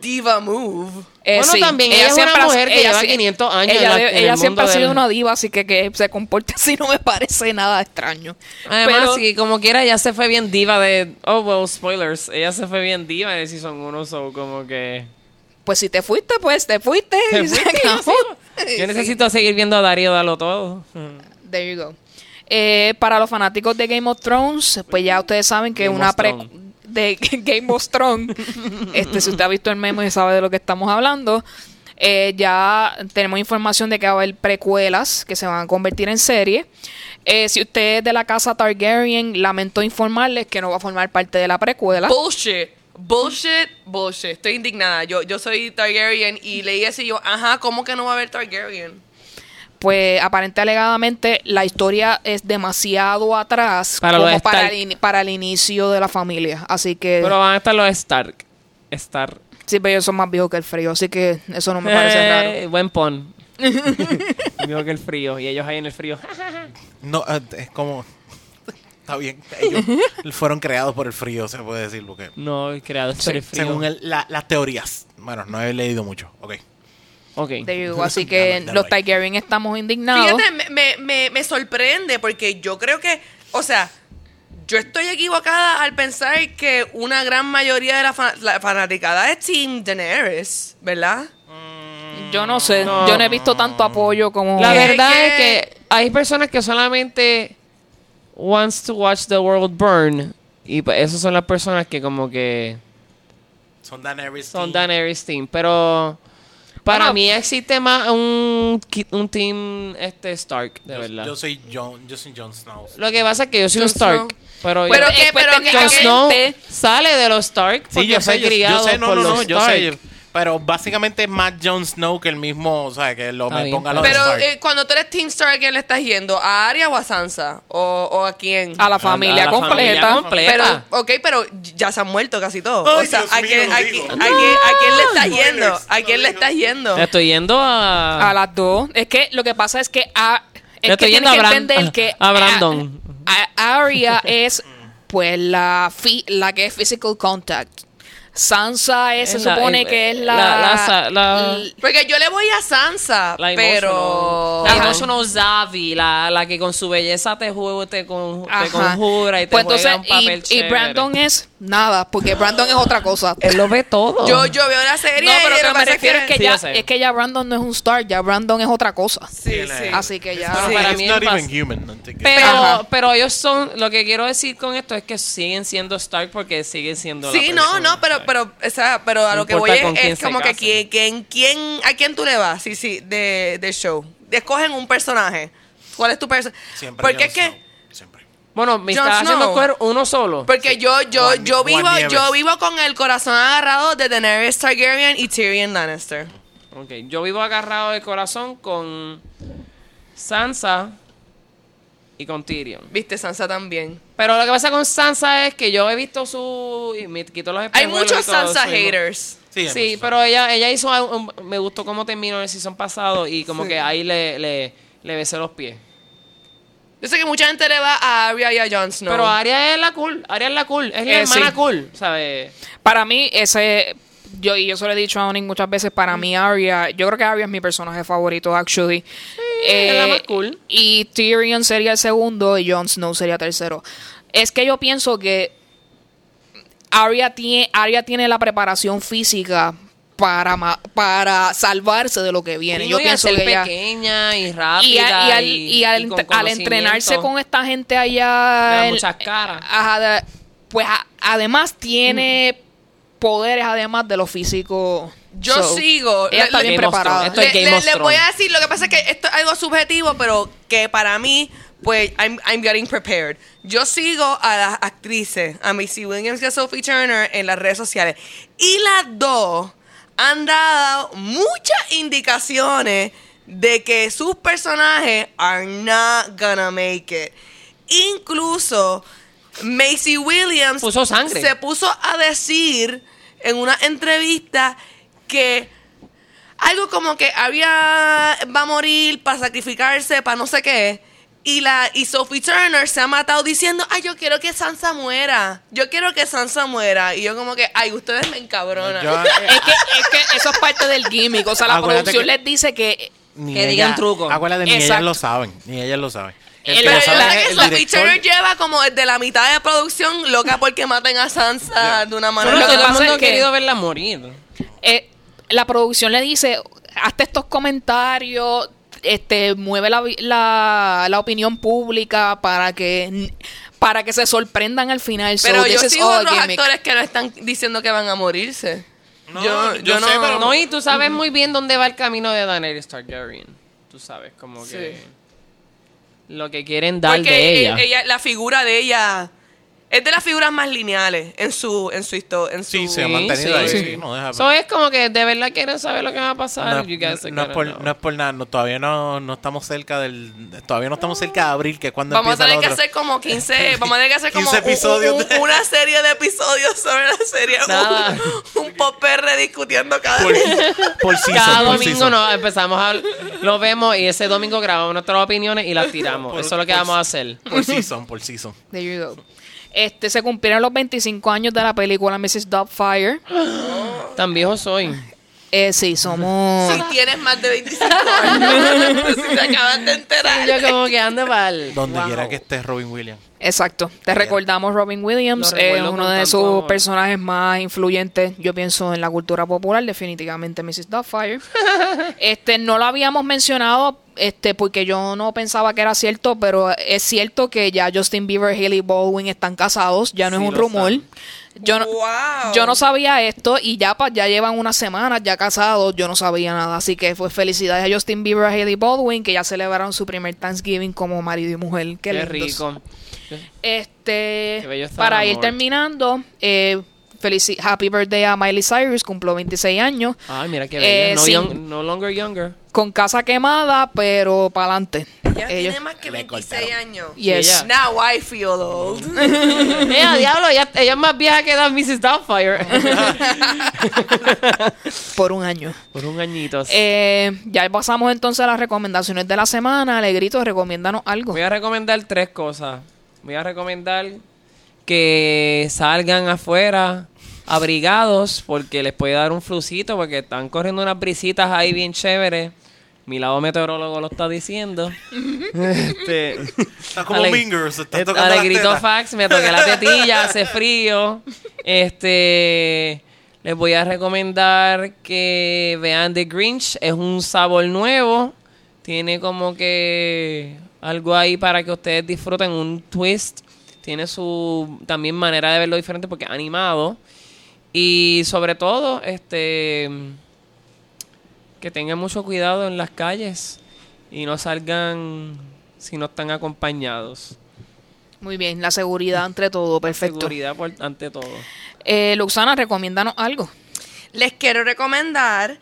[SPEAKER 3] diva move.
[SPEAKER 1] eh,
[SPEAKER 2] Bueno,
[SPEAKER 1] sí,
[SPEAKER 2] también ella es
[SPEAKER 1] siempre
[SPEAKER 2] una mujer que
[SPEAKER 1] ella
[SPEAKER 2] lleva
[SPEAKER 1] sí-
[SPEAKER 2] 500 años
[SPEAKER 1] Ella,
[SPEAKER 2] en la-
[SPEAKER 1] de-
[SPEAKER 2] en
[SPEAKER 1] ella
[SPEAKER 2] el
[SPEAKER 1] siempre ha sido
[SPEAKER 2] del-
[SPEAKER 1] una diva, así que que se comporte así no me parece nada extraño.
[SPEAKER 2] Además,
[SPEAKER 1] Pero-
[SPEAKER 2] sí, como quiera, ella se fue bien diva de... Oh, well, spoilers. Ella se fue bien diva de Season 1, so como que...
[SPEAKER 1] Pues si te fuiste, pues te fuiste.
[SPEAKER 2] Te
[SPEAKER 1] y se
[SPEAKER 2] fuiste,
[SPEAKER 1] acabó.
[SPEAKER 2] Yo necesito seguir viendo a Darío Dalo todo.
[SPEAKER 1] There you go. Eh, para los fanáticos de Game of Thrones, pues ya ustedes saben que
[SPEAKER 2] Game
[SPEAKER 1] una pre
[SPEAKER 2] Thrones.
[SPEAKER 1] De Game of Thrones, este, si usted ha visto el memo y sabe de lo que estamos hablando, eh, ya tenemos información de que va a haber precuelas que se van a convertir en serie. Eh, si usted es de la casa Targaryen, lamento informarles que no va a formar parte de la precuela.
[SPEAKER 3] Bullshit. Bullshit, bullshit. Estoy indignada. Yo, yo soy Targaryen y leí eso y yo, ajá, ¿cómo que no va a haber Targaryen?
[SPEAKER 1] Pues aparente alegadamente la historia es demasiado atrás
[SPEAKER 2] Para
[SPEAKER 1] como para
[SPEAKER 2] Stark.
[SPEAKER 1] el, ini- para el inicio de la familia. Así que...
[SPEAKER 2] Pero van a estar los Stark. Star.
[SPEAKER 1] Sí, pero ellos son más viejos que el frío, así que eso no me parece
[SPEAKER 2] Eh,
[SPEAKER 1] raro.
[SPEAKER 2] Buen pon. Digo que el frío. Y ellos ahí en el frío.
[SPEAKER 4] No, eh, es como. está bien. Ellos fueron creados por el frío, se puede decir. Porque,
[SPEAKER 2] No, creado por el frío.
[SPEAKER 4] según el- la- las teorías. Bueno, no he leído mucho. Ok.
[SPEAKER 2] Ok.
[SPEAKER 1] There you. Así que los. Targaryen estamos indignados.
[SPEAKER 3] Fíjate, me, me, me, me sorprende porque yo creo que, o sea, yo estoy equivocada al pensar que una gran mayoría de la, fa- la fanaticada es Team Daenerys, ¿verdad?
[SPEAKER 1] Yo no sé.
[SPEAKER 2] No.
[SPEAKER 1] Yo no he visto tanto apoyo como...
[SPEAKER 2] La
[SPEAKER 3] ¿Qué-
[SPEAKER 2] verdad
[SPEAKER 3] qué?
[SPEAKER 2] es que hay personas que solamente wants to watch the world burn y pues esas son las personas que como que
[SPEAKER 4] Son Daenerys.
[SPEAKER 2] son. Daenerys team, pero para
[SPEAKER 1] Bueno.
[SPEAKER 2] mí existe más un, un team este Stark, de
[SPEAKER 4] Yo-
[SPEAKER 2] verdad.
[SPEAKER 4] Yo, soy John, yo soy Jon Snow.
[SPEAKER 2] Lo que pasa es que yo soy un Stark,
[SPEAKER 3] Snow.
[SPEAKER 2] pero,
[SPEAKER 3] Pero
[SPEAKER 2] yo-
[SPEAKER 3] que- pero que-
[SPEAKER 2] Jon
[SPEAKER 3] que-
[SPEAKER 2] Snow sale de los Stark porque
[SPEAKER 4] Sí, yo
[SPEAKER 2] fue
[SPEAKER 4] sé, yo,
[SPEAKER 2] criado
[SPEAKER 4] yo sé, no,
[SPEAKER 2] por
[SPEAKER 4] no,
[SPEAKER 2] los
[SPEAKER 4] no, yo
[SPEAKER 2] Stark.
[SPEAKER 4] sé. Pero básicamente es más Jon Snow que el mismo, o sea, que lo me ponga
[SPEAKER 2] está
[SPEAKER 4] lo
[SPEAKER 2] bien.
[SPEAKER 4] de
[SPEAKER 3] Pero eh, cuando tú eres Team Stark, ¿a quién le estás yendo? ¿A Arya o a Sansa? ¿O, o a quién?
[SPEAKER 1] A la familia
[SPEAKER 2] a la
[SPEAKER 1] completa.
[SPEAKER 2] familia completa.
[SPEAKER 3] Pero, ok, pero ya se han muerto casi todos.
[SPEAKER 4] Ay,
[SPEAKER 3] o sea, ¿a,
[SPEAKER 4] mío,
[SPEAKER 3] quién,
[SPEAKER 4] lo
[SPEAKER 3] a, quién, a quién- a quién le estás yendo? ¿A quién le estás yendo?
[SPEAKER 2] Estoy yendo a
[SPEAKER 1] A las dos. Es que lo que pasa es que... A, es
[SPEAKER 2] Yo
[SPEAKER 1] que
[SPEAKER 2] estoy
[SPEAKER 1] tienes
[SPEAKER 2] yendo
[SPEAKER 1] que
[SPEAKER 2] a Bran-
[SPEAKER 1] entender que...
[SPEAKER 2] a Brandon.
[SPEAKER 1] A, a- Arya es pues la, fi- la que es physical contact. Sansa es, se
[SPEAKER 2] Es la-
[SPEAKER 1] supone
[SPEAKER 2] eh,
[SPEAKER 1] que es la...
[SPEAKER 2] la- la sa- la-
[SPEAKER 1] l-
[SPEAKER 3] Porque yo le voy a Sansa,
[SPEAKER 2] La
[SPEAKER 3] pero...
[SPEAKER 2] La emotional Zavi, la, la que con su belleza te, ju- te, con- te
[SPEAKER 1] Ajá.
[SPEAKER 2] conjura y te
[SPEAKER 1] Pues
[SPEAKER 2] juega
[SPEAKER 1] entonces,
[SPEAKER 2] un
[SPEAKER 1] y-
[SPEAKER 2] papel
[SPEAKER 1] y,
[SPEAKER 2] chévere.
[SPEAKER 1] Brandon es nada, porque Brandon es otra cosa.
[SPEAKER 2] Él lo ve todo.
[SPEAKER 3] Yo, yo veo la serie
[SPEAKER 1] No, pero
[SPEAKER 3] y
[SPEAKER 1] que
[SPEAKER 3] lo
[SPEAKER 1] me refiero es que, ya, es que ya Brandon no es un star, ya Brandon es otra cosa.
[SPEAKER 3] Sí, sí.
[SPEAKER 1] Así que ya...
[SPEAKER 3] Sí.
[SPEAKER 2] para mí
[SPEAKER 4] not
[SPEAKER 2] es
[SPEAKER 4] even human.
[SPEAKER 2] Pero,
[SPEAKER 1] Ajá.
[SPEAKER 2] pero ellos son, lo que quiero decir con esto es que siguen siendo Stark porque siguen siendo la
[SPEAKER 3] Sí, no, no, pero. Pero, o sea, pero a
[SPEAKER 2] No
[SPEAKER 3] lo que voy es, como que quién, quién, quién, a quién tú le vas, sí, sí, de, del show. Escogen un personaje. ¿Cuál es tu personaje?
[SPEAKER 4] Siempre
[SPEAKER 3] Porque es que.
[SPEAKER 2] Bueno, me
[SPEAKER 3] Jon
[SPEAKER 2] está haciendo
[SPEAKER 3] Snow.
[SPEAKER 2] escoger uno solo.
[SPEAKER 3] porque yo, yo,
[SPEAKER 4] Juan-
[SPEAKER 3] yo vivo, yo vivo con el corazón agarrado de Daenerys Targaryen y Tyrion Lannister.
[SPEAKER 2] Ok, yo vivo agarrado de corazón con Sansa y con Tyrion.
[SPEAKER 3] Viste, Sansa también.
[SPEAKER 2] Pero lo que pasa con Sansa es que yo he visto su... y me quito los
[SPEAKER 3] Hay muchos Sansa
[SPEAKER 2] soy-
[SPEAKER 3] haters.
[SPEAKER 4] Sí,
[SPEAKER 2] Sí, pero ella, ella hizo un- me gustó cómo terminó el season pasado y como
[SPEAKER 3] Sí.
[SPEAKER 2] que ahí le, le, le besé los pies.
[SPEAKER 3] Yo sé que mucha gente le va a Arya y a Jon Snow.
[SPEAKER 2] Pero Arya es la cool, Arya es la cool, es la
[SPEAKER 1] Eh,
[SPEAKER 2] hermana
[SPEAKER 1] sí.
[SPEAKER 2] cool, ¿sabes?
[SPEAKER 1] Para mí, ese. Yo, y yo se lo he dicho a Onyx muchas veces, para mí Arya, yo creo que Arya es mi personaje favorito, actually. Eh,
[SPEAKER 2] es la más cool.
[SPEAKER 1] Y Tyrion sería el segundo y Jon Snow sería tercero. Es que yo pienso que Arya tiene, Arya tiene la preparación física para, para salvarse de lo que viene.
[SPEAKER 2] Sí,
[SPEAKER 1] yo pienso que ella...
[SPEAKER 2] pequeña y rápida
[SPEAKER 1] y al,
[SPEAKER 2] y,
[SPEAKER 1] y al,
[SPEAKER 2] y con
[SPEAKER 1] ent- al entrenarse con esta gente allá.
[SPEAKER 2] Muchas caras.
[SPEAKER 1] ajá, pues a- además tiene poderes, además de lo físico.
[SPEAKER 3] Yo
[SPEAKER 1] So,
[SPEAKER 3] sigo.
[SPEAKER 1] Ella
[SPEAKER 3] Le-
[SPEAKER 1] está
[SPEAKER 3] le-
[SPEAKER 1] bien
[SPEAKER 2] Game of
[SPEAKER 1] preparada.
[SPEAKER 2] Thrones. Esto es
[SPEAKER 3] Le-
[SPEAKER 2] Game
[SPEAKER 3] le-
[SPEAKER 2] of
[SPEAKER 3] les voy a decir, lo que pasa es que esto es algo subjetivo, pero que para mí, pues, I'm, I'm getting prepared. Yo sigo a las actrices, a Missy Williams y a Sophie Turner en las redes sociales. Y las dos han dado muchas indicaciones de que sus personajes are not gonna make it. Incluso Macy Williams
[SPEAKER 2] Puso sangre.
[SPEAKER 3] se puso a decir en una entrevista que algo como que había va a morir para sacrificarse para no sé qué y la y Sophie Turner se ha matado diciendo ay yo quiero que Sansa muera yo quiero que Sansa muera y yo como que ay ustedes me encabronan
[SPEAKER 4] Yo-
[SPEAKER 1] Es que, es que eso es parte del gimmick. O sea, la producción
[SPEAKER 4] que-
[SPEAKER 1] les dice que.
[SPEAKER 4] ni
[SPEAKER 2] Que
[SPEAKER 4] ella-
[SPEAKER 2] digan truco.
[SPEAKER 4] Acuérdate, ni ellas
[SPEAKER 1] Exacto.
[SPEAKER 4] lo saben. Ni ellas lo saben. El
[SPEAKER 1] El-
[SPEAKER 4] que
[SPEAKER 3] pero yo Sophie
[SPEAKER 4] director.
[SPEAKER 3] Turner lleva como desde la mitad de producción loca porque maten a Sansa de una
[SPEAKER 2] Pero
[SPEAKER 1] Lo
[SPEAKER 3] manera
[SPEAKER 1] que
[SPEAKER 2] todo el mundo
[SPEAKER 1] es
[SPEAKER 2] ha
[SPEAKER 1] que-
[SPEAKER 2] querido verla morir.
[SPEAKER 1] eh, la producción le dice: hazte estos comentarios, este, mueve la, la, la opinión pública para que. Para que se sorprendan al final. So,
[SPEAKER 3] pero yo sigo otros
[SPEAKER 1] gimmick.
[SPEAKER 3] actores que no están diciendo que van a morirse
[SPEAKER 4] No,
[SPEAKER 3] yo,
[SPEAKER 4] yo
[SPEAKER 3] yo no
[SPEAKER 4] sé, pero-
[SPEAKER 2] No, y tú sabes muy bien dónde va el camino de Daenerys Targaryen. Tú sabes, como
[SPEAKER 3] Sí.
[SPEAKER 2] que... Lo que quieren dar
[SPEAKER 3] Porque
[SPEAKER 2] de ella.
[SPEAKER 3] e- ella, la figura de ella es de las figuras más lineales en su en su historia. En su,
[SPEAKER 4] Sí, se ha mantenido
[SPEAKER 2] sí.
[SPEAKER 4] ahí.
[SPEAKER 2] Sí.
[SPEAKER 4] sí, no deja-
[SPEAKER 2] Eso es como que de verdad quieren saber lo que va a pasar.
[SPEAKER 4] no,
[SPEAKER 2] You guys are
[SPEAKER 4] no es por, no es por nada, no, todavía no, no estamos cerca del, todavía no estamos cerca de abril, que es cuando
[SPEAKER 3] Vamos a tener
[SPEAKER 4] lo
[SPEAKER 3] que hacer como 15, vamos a tener que hacer como
[SPEAKER 4] 15
[SPEAKER 3] un-
[SPEAKER 4] episodios
[SPEAKER 3] un-
[SPEAKER 4] de-
[SPEAKER 3] una serie de episodios sobre la serie.
[SPEAKER 2] Nada.
[SPEAKER 3] Un, un pop discutiendo cada
[SPEAKER 4] por,
[SPEAKER 3] día.
[SPEAKER 4] por season,
[SPEAKER 2] Cada
[SPEAKER 4] por
[SPEAKER 2] domingo
[SPEAKER 4] season.
[SPEAKER 2] no, empezamos a Lo vemos y ese domingo grabamos nuestras opiniones y las tiramos.
[SPEAKER 4] Por-
[SPEAKER 2] Eso es lo que
[SPEAKER 4] por-
[SPEAKER 2] vamos a hacer.
[SPEAKER 4] Por season, por season.
[SPEAKER 1] There you go. Este, se cumplieron los 25 años de la película Mrs. Doubtfire.
[SPEAKER 2] Tan viejo soy.
[SPEAKER 1] Eh, sí, somos...
[SPEAKER 3] Si tienes más de 25 años, pues si te acabas de enterar.
[SPEAKER 2] Yo como que ando mal.
[SPEAKER 4] Donde
[SPEAKER 2] Wow.
[SPEAKER 4] quiera que esté Robin Williams.
[SPEAKER 1] Exacto. Te recordamos Robin Williams, es uno de sus
[SPEAKER 2] amor.
[SPEAKER 1] personajes más influyentes, yo pienso, en la cultura popular, definitivamente Mrs. Doubtfire. este, no lo habíamos mencionado, este, porque yo no pensaba que era cierto, pero es cierto que ya Justin Bieber y Haley Baldwin están casados, ya no
[SPEAKER 2] Sí,
[SPEAKER 1] es un rumor.
[SPEAKER 2] están.
[SPEAKER 1] Yo no,
[SPEAKER 3] Wow.
[SPEAKER 1] yo no sabía esto y ya, pa- ya llevan unas semanas ya casados, yo no sabía nada. Así que fue felicidades a Justin Bieber y a Haley Baldwin que ya celebraron su primer Thanksgiving como marido y mujer. Qué,
[SPEAKER 2] Qué rico.
[SPEAKER 1] Este,
[SPEAKER 2] Qué bello está
[SPEAKER 1] para ir terminando, eh, felici- happy birthday a Miley Cyrus, cumplió 26 años,
[SPEAKER 2] Ay, mira qué
[SPEAKER 1] Eh,
[SPEAKER 2] bello. no,
[SPEAKER 1] sí.
[SPEAKER 2] young- no longer younger.
[SPEAKER 1] con casa quemada, pero para adelante.
[SPEAKER 3] Ya
[SPEAKER 1] Ellos,
[SPEAKER 3] tiene más que
[SPEAKER 4] Le
[SPEAKER 3] 26
[SPEAKER 4] cortaron.
[SPEAKER 3] años.
[SPEAKER 1] yes.
[SPEAKER 2] ella-
[SPEAKER 3] Now I feel old.
[SPEAKER 2] ella, diablo, ella, ella es más vieja que la Mrs. Doubtfire.
[SPEAKER 1] por un año.
[SPEAKER 2] Por un añito.
[SPEAKER 1] Eh, ya pasamos entonces a las recomendaciones de la semana. Alegrito, recomiéndanos algo.
[SPEAKER 2] Voy a recomendar tres cosas. Voy a recomendar que salgan afuera abrigados porque les puede dar un flucito porque están corriendo unas brisitas ahí bien chéveres. Mi lado meteorólogo lo está diciendo. este,
[SPEAKER 4] Está como
[SPEAKER 2] Ale-
[SPEAKER 4] Mean Girls, está
[SPEAKER 2] eh,
[SPEAKER 4] tocando tetas.
[SPEAKER 2] fax, me toqué la tetilla, hace frío. Este, les voy a recomendar que vean The Grinch, es un sabor nuevo. Tiene como que algo ahí para que ustedes disfruten un twist. Tiene su también manera de verlo diferente porque es animado. Y sobre todo, este que tengan mucho cuidado en las calles y no salgan si no están acompañados.
[SPEAKER 1] Muy bien, la seguridad entre todo, perfecto.
[SPEAKER 2] Seguridad por, ante todo.
[SPEAKER 1] Eh, Luxana, recomiéndanos algo.
[SPEAKER 3] Les quiero recomendar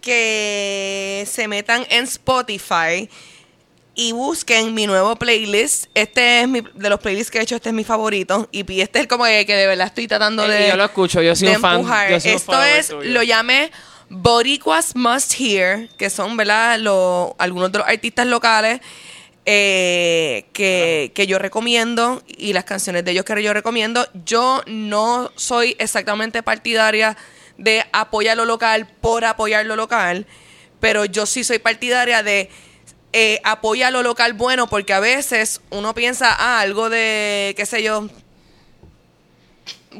[SPEAKER 3] que se metan en Spotify y busquen mi nuevo playlist. Este es mi, de los playlists que he hecho, este es mi favorito. Y este es como que, que de verdad estoy tratando
[SPEAKER 2] Eh,
[SPEAKER 3] de.
[SPEAKER 2] yo lo escucho, yo soy
[SPEAKER 3] de
[SPEAKER 2] un fan.
[SPEAKER 3] empujar.
[SPEAKER 2] yo soy un
[SPEAKER 3] Esto es, lo llamé Boricuas Must Hear, que son, ¿verdad? Lo- algunos de los artistas locales eh, que, que yo recomiendo y las canciones de ellos que yo recomiendo. Yo no soy exactamente partidaria de apoyar lo local por apoyar lo local, pero yo sí soy partidaria de eh, apoyar lo local bueno, porque a veces uno piensa, ah, algo de, qué sé yo,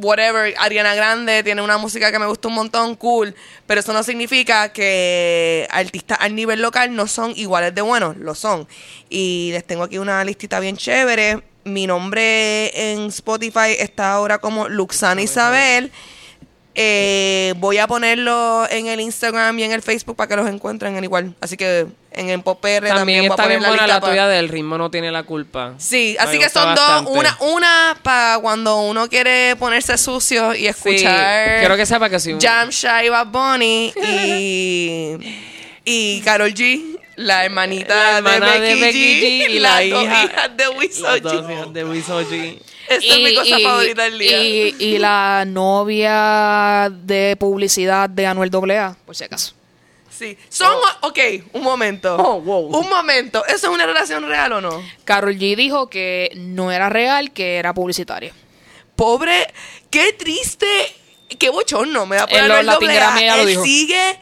[SPEAKER 3] whatever, Ariana Grande tiene una música que me gusta un montón, cool, pero eso no significa que artistas al nivel local no son iguales de buenos, lo son. Y les tengo aquí una listita bien chévere. Mi nombre en Spotify está ahora como Luxana Isabel. Eh, voy a ponerlo en el Instagram y en el Facebook para que los encuentren en igual. Así que en el Pop PR también,
[SPEAKER 2] está bien buena la
[SPEAKER 3] pa-
[SPEAKER 2] tuya del ritmo no tiene la culpa.
[SPEAKER 3] Sí, así que son
[SPEAKER 2] bastante.
[SPEAKER 3] dos. Una, una para cuando uno quiere ponerse sucio y
[SPEAKER 2] Sí,
[SPEAKER 3] escuchar
[SPEAKER 2] quiero que sepa que un...
[SPEAKER 3] Jam Shy Bad Bunny y, y Carol G, la hermanita
[SPEAKER 2] La hermana
[SPEAKER 3] de,
[SPEAKER 2] de
[SPEAKER 3] Becky
[SPEAKER 2] Becky
[SPEAKER 3] G,
[SPEAKER 2] G y la
[SPEAKER 3] las dos
[SPEAKER 2] hija-
[SPEAKER 3] hijas de Wiso
[SPEAKER 2] Las dos hijas de Wiso G.
[SPEAKER 3] Esa es mi cosa favorita del día.
[SPEAKER 1] y- y la novia de publicidad de Anuel AA, por si acaso.
[SPEAKER 3] Sí. Son, ok, un momento.
[SPEAKER 2] Oh, wow.
[SPEAKER 3] Un momento. ¿Eso es una relación real o no?
[SPEAKER 1] Carol G dijo que no era real, que era publicitaria.
[SPEAKER 3] Pobre, qué triste, qué bochorno me da por Anuel AA. Él
[SPEAKER 1] dijo.
[SPEAKER 3] sigue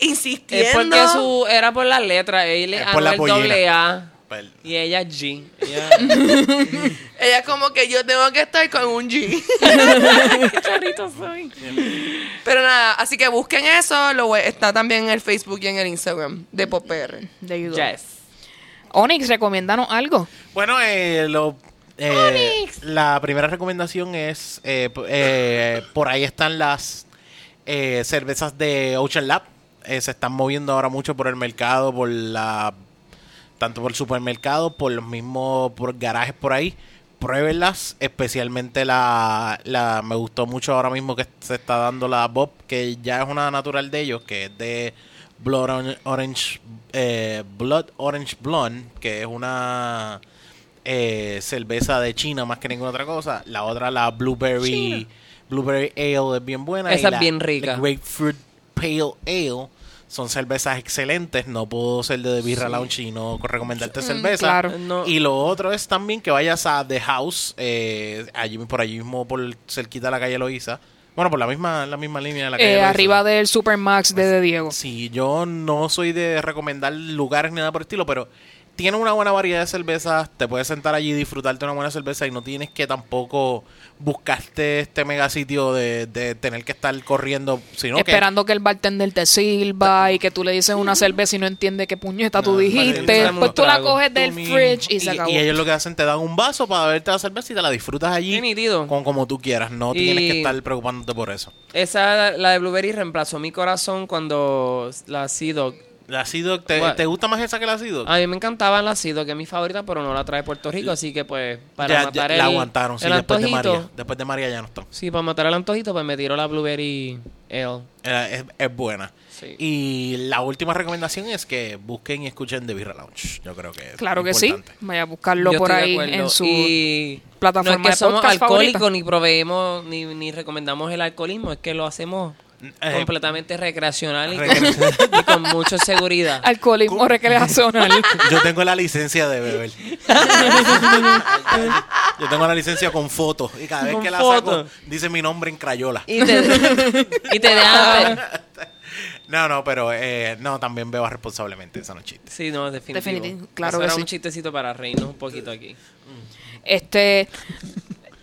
[SPEAKER 3] insistiendo.
[SPEAKER 2] Es porque su, era por las letras. Él
[SPEAKER 4] Es
[SPEAKER 2] es
[SPEAKER 4] por la
[SPEAKER 2] doble A
[SPEAKER 4] Pues,
[SPEAKER 2] y ella G. Ella...
[SPEAKER 3] Ella es como que yo tengo que estar con un G.
[SPEAKER 2] Qué soy.
[SPEAKER 3] Pero nada, así que busquen eso. Lo voy- está también en el Facebook y en el Instagram de PopR.
[SPEAKER 1] There you go.
[SPEAKER 2] Yes.
[SPEAKER 1] Onyx, recomiéndanos algo.
[SPEAKER 4] Bueno, eh, lo, eh, la primera recomendación es, eh, eh, por ahí están las eh, cervezas de Ocean Lab. Eh, se están moviendo ahora mucho por el mercado, por la tanto por el supermercado, por los mismos por garajes por ahí. Pruébenlas, especialmente la, la me gustó mucho ahora mismo que se está dando la Bob, que ya es una natural de ellos, que es de Blood Orange, eh, Blood Orange Blonde, que es una eh, cerveza de China más que ninguna otra cosa. La otra, la Blueberry Blueberry Ale es bien buena.
[SPEAKER 2] Esa
[SPEAKER 4] y
[SPEAKER 2] es bien rica.
[SPEAKER 4] la Grapefruit Pale Ale son cervezas excelentes. No puedo ser de The Birra Lounge y no recomendarte cerveza.
[SPEAKER 1] claro.
[SPEAKER 2] No.
[SPEAKER 4] Y lo otro es también que vayas a The House, eh, allí por allí mismo, por cerquita de la calle Loíza. Bueno, por la misma, la misma línea de la calle
[SPEAKER 1] Eh, arriba del Supermax de, de Diego.
[SPEAKER 4] Sí, yo no soy de recomendar lugares ni nada por el estilo, pero tiene una buena variedad de cervezas. Te puedes sentar allí y disfrutarte una buena cerveza y no tienes que tampoco buscarte este mega sitio de, de tener que estar corriendo, sino que
[SPEAKER 1] Esperando que el bartender te sirva y que tú le dices una cerveza y no entiende qué puñeta tú
[SPEAKER 4] No,
[SPEAKER 1] dijiste.
[SPEAKER 2] vale,
[SPEAKER 1] Pues tú la coges
[SPEAKER 4] tú
[SPEAKER 1] del fridge y se acabó.
[SPEAKER 4] Y ellos lo que hacen te dan un vaso para beberte la cerveza y te la disfrutas allí con, como tú quieras. No
[SPEAKER 2] Y-
[SPEAKER 4] tienes que estar preocupándote por eso.
[SPEAKER 2] Esa, la de Blueberry, reemplazó mi corazón cuando la Sea Dog.
[SPEAKER 4] La Cido, ¿te, gusta más esa que la Cido?
[SPEAKER 2] A mí me encantaba la Dog, que es mi favorita, pero no la trae Puerto Rico, así que pues para
[SPEAKER 4] Ya- ya
[SPEAKER 2] matar el,
[SPEAKER 4] la aguantaron, sí,
[SPEAKER 2] el
[SPEAKER 4] después de
[SPEAKER 2] antojito.
[SPEAKER 4] María. Después de María ya no está.
[SPEAKER 2] Sí, para matar el antojito, pues me tiró la Blueberry Ale.
[SPEAKER 4] Eh, Es, es buena.
[SPEAKER 2] Sí.
[SPEAKER 4] Y la última recomendación es que busquen y escuchen The Birra Lounge. Yo creo que es
[SPEAKER 1] Claro que sí. Vaya a buscarlo
[SPEAKER 2] Yo
[SPEAKER 1] por
[SPEAKER 2] de
[SPEAKER 1] ahí en su
[SPEAKER 2] y
[SPEAKER 1] plataforma
[SPEAKER 2] no es que
[SPEAKER 1] de
[SPEAKER 2] somos alcohólicos ni proveemos ni, ni recomendamos el alcoholismo, es que lo hacemos
[SPEAKER 4] Eh,
[SPEAKER 2] completamente recreacional y con, y con mucha seguridad.
[SPEAKER 1] alcoholismo recreacional.
[SPEAKER 4] Yo tengo la licencia de beber. Yo tengo la licencia con fotos. Y cada vez
[SPEAKER 2] Con
[SPEAKER 4] que la saco, dice mi nombre en crayola.
[SPEAKER 2] Y te, y te dejan...
[SPEAKER 4] No, no, pero eh, no, también beba responsablemente. Eso no es chiste.
[SPEAKER 2] Sí, no, definitivo.
[SPEAKER 1] Definitivo, claro
[SPEAKER 2] Eso
[SPEAKER 1] que
[SPEAKER 2] era
[SPEAKER 1] sí.
[SPEAKER 2] un chistecito para reírnos un poquito aquí.
[SPEAKER 1] Este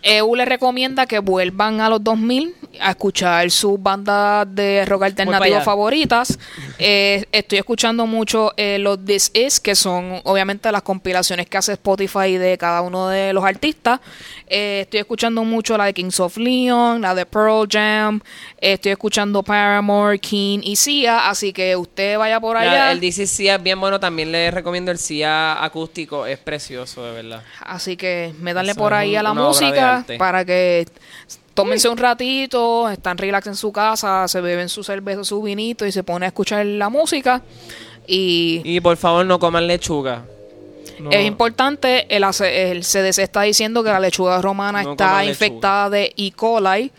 [SPEAKER 1] EU le recomienda que vuelvan a los 2000 a escuchar sus bandas de rock alternativo favoritas. Eh, estoy escuchando mucho eh, los This Is, que son obviamente las compilaciones que hace Spotify de cada uno de los artistas. Eh, estoy escuchando mucho la de Kings of Leon, la de Pearl Jam. Eh, estoy escuchando Paramore, Keen y Sia. Así que usted vaya por allá.
[SPEAKER 2] El DC Cia es bien bueno, también le recomiendo el Cia acústico, es precioso, de verdad.
[SPEAKER 1] Así que métanle
[SPEAKER 2] Eso
[SPEAKER 1] por ahí a la música para que tómense un ratito, están relax en su casa, se beben su cerveza, su vinito y se pone a escuchar la música. Y
[SPEAKER 2] Y por favor no coman lechuga. No.
[SPEAKER 1] es importante, el, el CDC está diciendo que la lechuga romana
[SPEAKER 2] No
[SPEAKER 1] está
[SPEAKER 2] lechuga.
[SPEAKER 1] infectada de E. coli.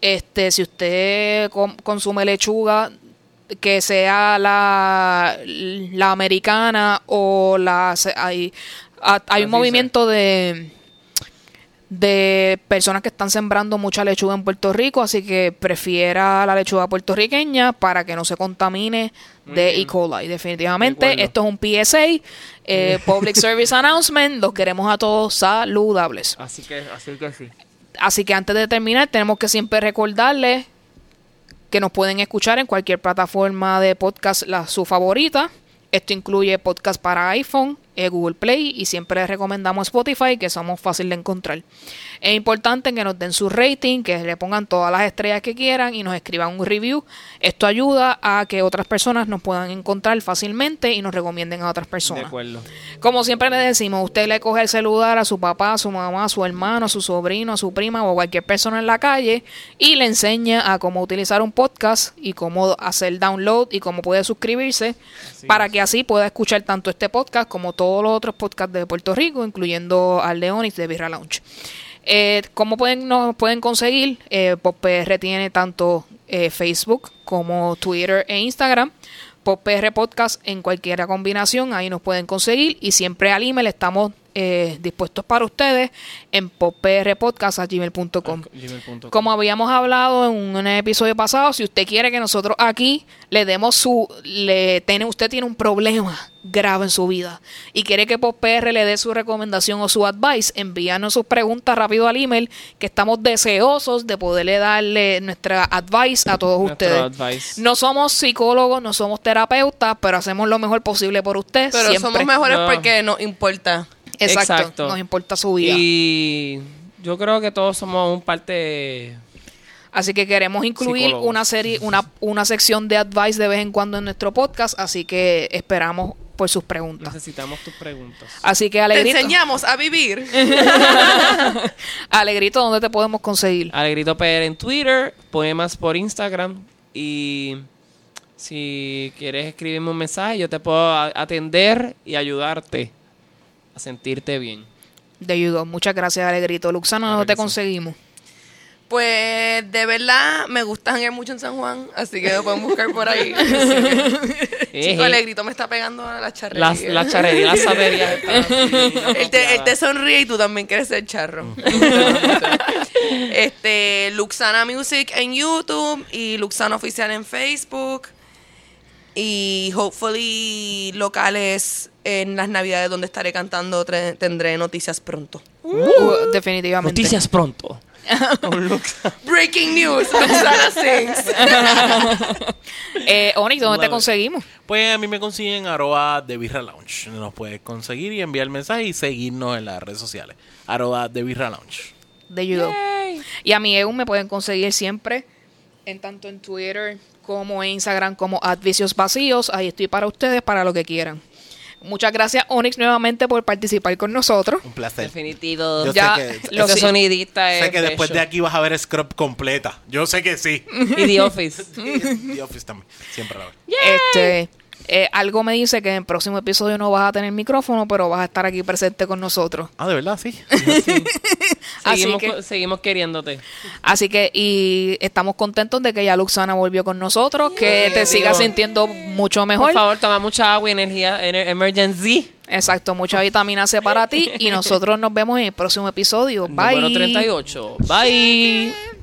[SPEAKER 1] Este, si usted consume lechuga, que sea la, la americana o la... Hay, hay un movimiento de de personas que están sembrando mucha lechuga en Puerto Rico, así que prefiera la lechuga puertorriqueña para que no se contamine de E. coli. Definitivamente,
[SPEAKER 2] De
[SPEAKER 1] esto es un PSA, eh, Public Service Announcement, los queremos a todos saludables.
[SPEAKER 2] Así que, así que sí.
[SPEAKER 1] Así que antes de terminar, tenemos que siempre recordarles que nos pueden escuchar en cualquier plataforma de podcast, la, su favorita. Esto incluye podcast para iPhone, eh, Google Play y siempre les recomendamos Spotify, que somos fácil de encontrar. Es importante que nos den su rating, que le pongan todas las estrellas que quieran y nos escriban un review. Esto ayuda a que otras personas nos puedan encontrar fácilmente y nos recomienden a otras
[SPEAKER 2] De
[SPEAKER 1] personas.
[SPEAKER 2] acuerdo.
[SPEAKER 1] Como siempre le decimos, usted le coge el celular a su papá, a su mamá, a su hermano, a su sobrino, a su prima o a cualquier persona en la calle y le enseña a cómo utilizar un podcast y cómo hacer download y cómo puede suscribirse para que así pueda escuchar tanto este podcast como todos los otros podcasts de Puerto Rico, incluyendo al de Onyx de Birra Lounge. Eh, ¿Cómo pueden, nos pueden conseguir? Eh, PopR tiene tanto eh, Facebook como Twitter e Instagram. PopR Podcast en cualquier combinación, ahí nos pueden conseguir. Y siempre al email estamos eh, dispuestos para ustedes en poprpodcast.gmail.com.
[SPEAKER 2] gmail.com.
[SPEAKER 1] Como habíamos hablado en un episodio pasado, si usted quiere que nosotros aquí le demos su... Le, tiene, usted tiene un problema grave en su vida y quiere que PopR le dé su recomendación o su advice, envíanos sus preguntas rápido al email que estamos deseosos de poderle darle nuestra advice a todos
[SPEAKER 2] Nuestro
[SPEAKER 1] ustedes.
[SPEAKER 2] advice.
[SPEAKER 1] No somos psicólogos, no somos terapeutas, pero hacemos lo mejor posible por usted.
[SPEAKER 3] Pero
[SPEAKER 1] siempre.
[SPEAKER 3] somos mejores
[SPEAKER 2] No.
[SPEAKER 3] porque nos importa.
[SPEAKER 1] Exacto,
[SPEAKER 2] Exacto.
[SPEAKER 1] Nos importa su vida.
[SPEAKER 2] Y yo creo que todos somos un parte...
[SPEAKER 1] Así que queremos incluir
[SPEAKER 2] Psicólogos.
[SPEAKER 1] una serie, una, una sección de advice de vez en cuando en nuestro podcast, así que esperamos por sus preguntas.
[SPEAKER 2] Necesitamos tus preguntas.
[SPEAKER 1] Así que
[SPEAKER 3] Te
[SPEAKER 1] Alegrito,
[SPEAKER 3] enseñamos a vivir.
[SPEAKER 1] Alegrito, ¿dónde te podemos conseguir?
[SPEAKER 2] Alegrito PR en Twitter, poemas por Instagram y si quieres escribirme un mensaje yo te puedo atender y ayudarte a sentirte bien.
[SPEAKER 1] De you go. Muchas gracias, Alegrito. Luxana,
[SPEAKER 2] Claro
[SPEAKER 1] ¿dónde te conseguimos?
[SPEAKER 3] Pues de verdad me gusta janguear mucho en San Juan, así que me pueden buscar por ahí. Chico, el grito me está pegando a la charrería.
[SPEAKER 2] Las, la charrería, las saberías.
[SPEAKER 3] él, te, él te sonríe y tú también quieres ser charro. este, Luxana Music en YouTube y Luxana Oficial en Facebook. Y hopefully locales en las navidades donde estaré cantando tendré noticias pronto.
[SPEAKER 1] Uh, definitivamente.
[SPEAKER 2] Noticias pronto.
[SPEAKER 3] Breaking news, Luxana sings.
[SPEAKER 1] Eh, Onyx, ¿dónde te conseguimos?
[SPEAKER 4] Pues a mí me consiguen arroba de Birra Lounge. Nos puedes conseguir y enviar mensaje y seguirnos en las redes sociales. Arroba de Birra Lounge.
[SPEAKER 1] De judo. Y a mi EU me pueden conseguir siempre, en tanto en Twitter como en Instagram, como Advicios Vacíos. Ahí estoy para ustedes, para lo que quieran. Muchas gracias, Onyx, nuevamente por participar con nosotros.
[SPEAKER 4] Un placer.
[SPEAKER 2] Definitivo.
[SPEAKER 4] Yo
[SPEAKER 1] Ya,
[SPEAKER 4] sé que,
[SPEAKER 1] lo
[SPEAKER 2] Ese
[SPEAKER 1] sí.
[SPEAKER 2] sonidista
[SPEAKER 4] sé que después de aquí vas a ver Scrub completa. Yo sé que sí.
[SPEAKER 2] Y The Office.
[SPEAKER 4] The Office también. Siempre la veo.
[SPEAKER 1] Este, eh, algo me dice que en el próximo episodio no vas a tener micrófono, pero vas a estar aquí presente con nosotros.
[SPEAKER 4] Ah, de verdad, sí.
[SPEAKER 1] Así
[SPEAKER 2] seguimos,
[SPEAKER 1] que-
[SPEAKER 2] seguimos queriéndote.
[SPEAKER 1] Así que, y estamos contentos de que ya Luxana volvió con nosotros, que te sigas sintiendo mucho mejor.
[SPEAKER 2] Por favor, toma mucha agua y energía. ener- Emergency.
[SPEAKER 1] Exacto, mucha vitamina C para ti y nosotros nos vemos en el próximo episodio. Bye.
[SPEAKER 2] Número 38. Bye.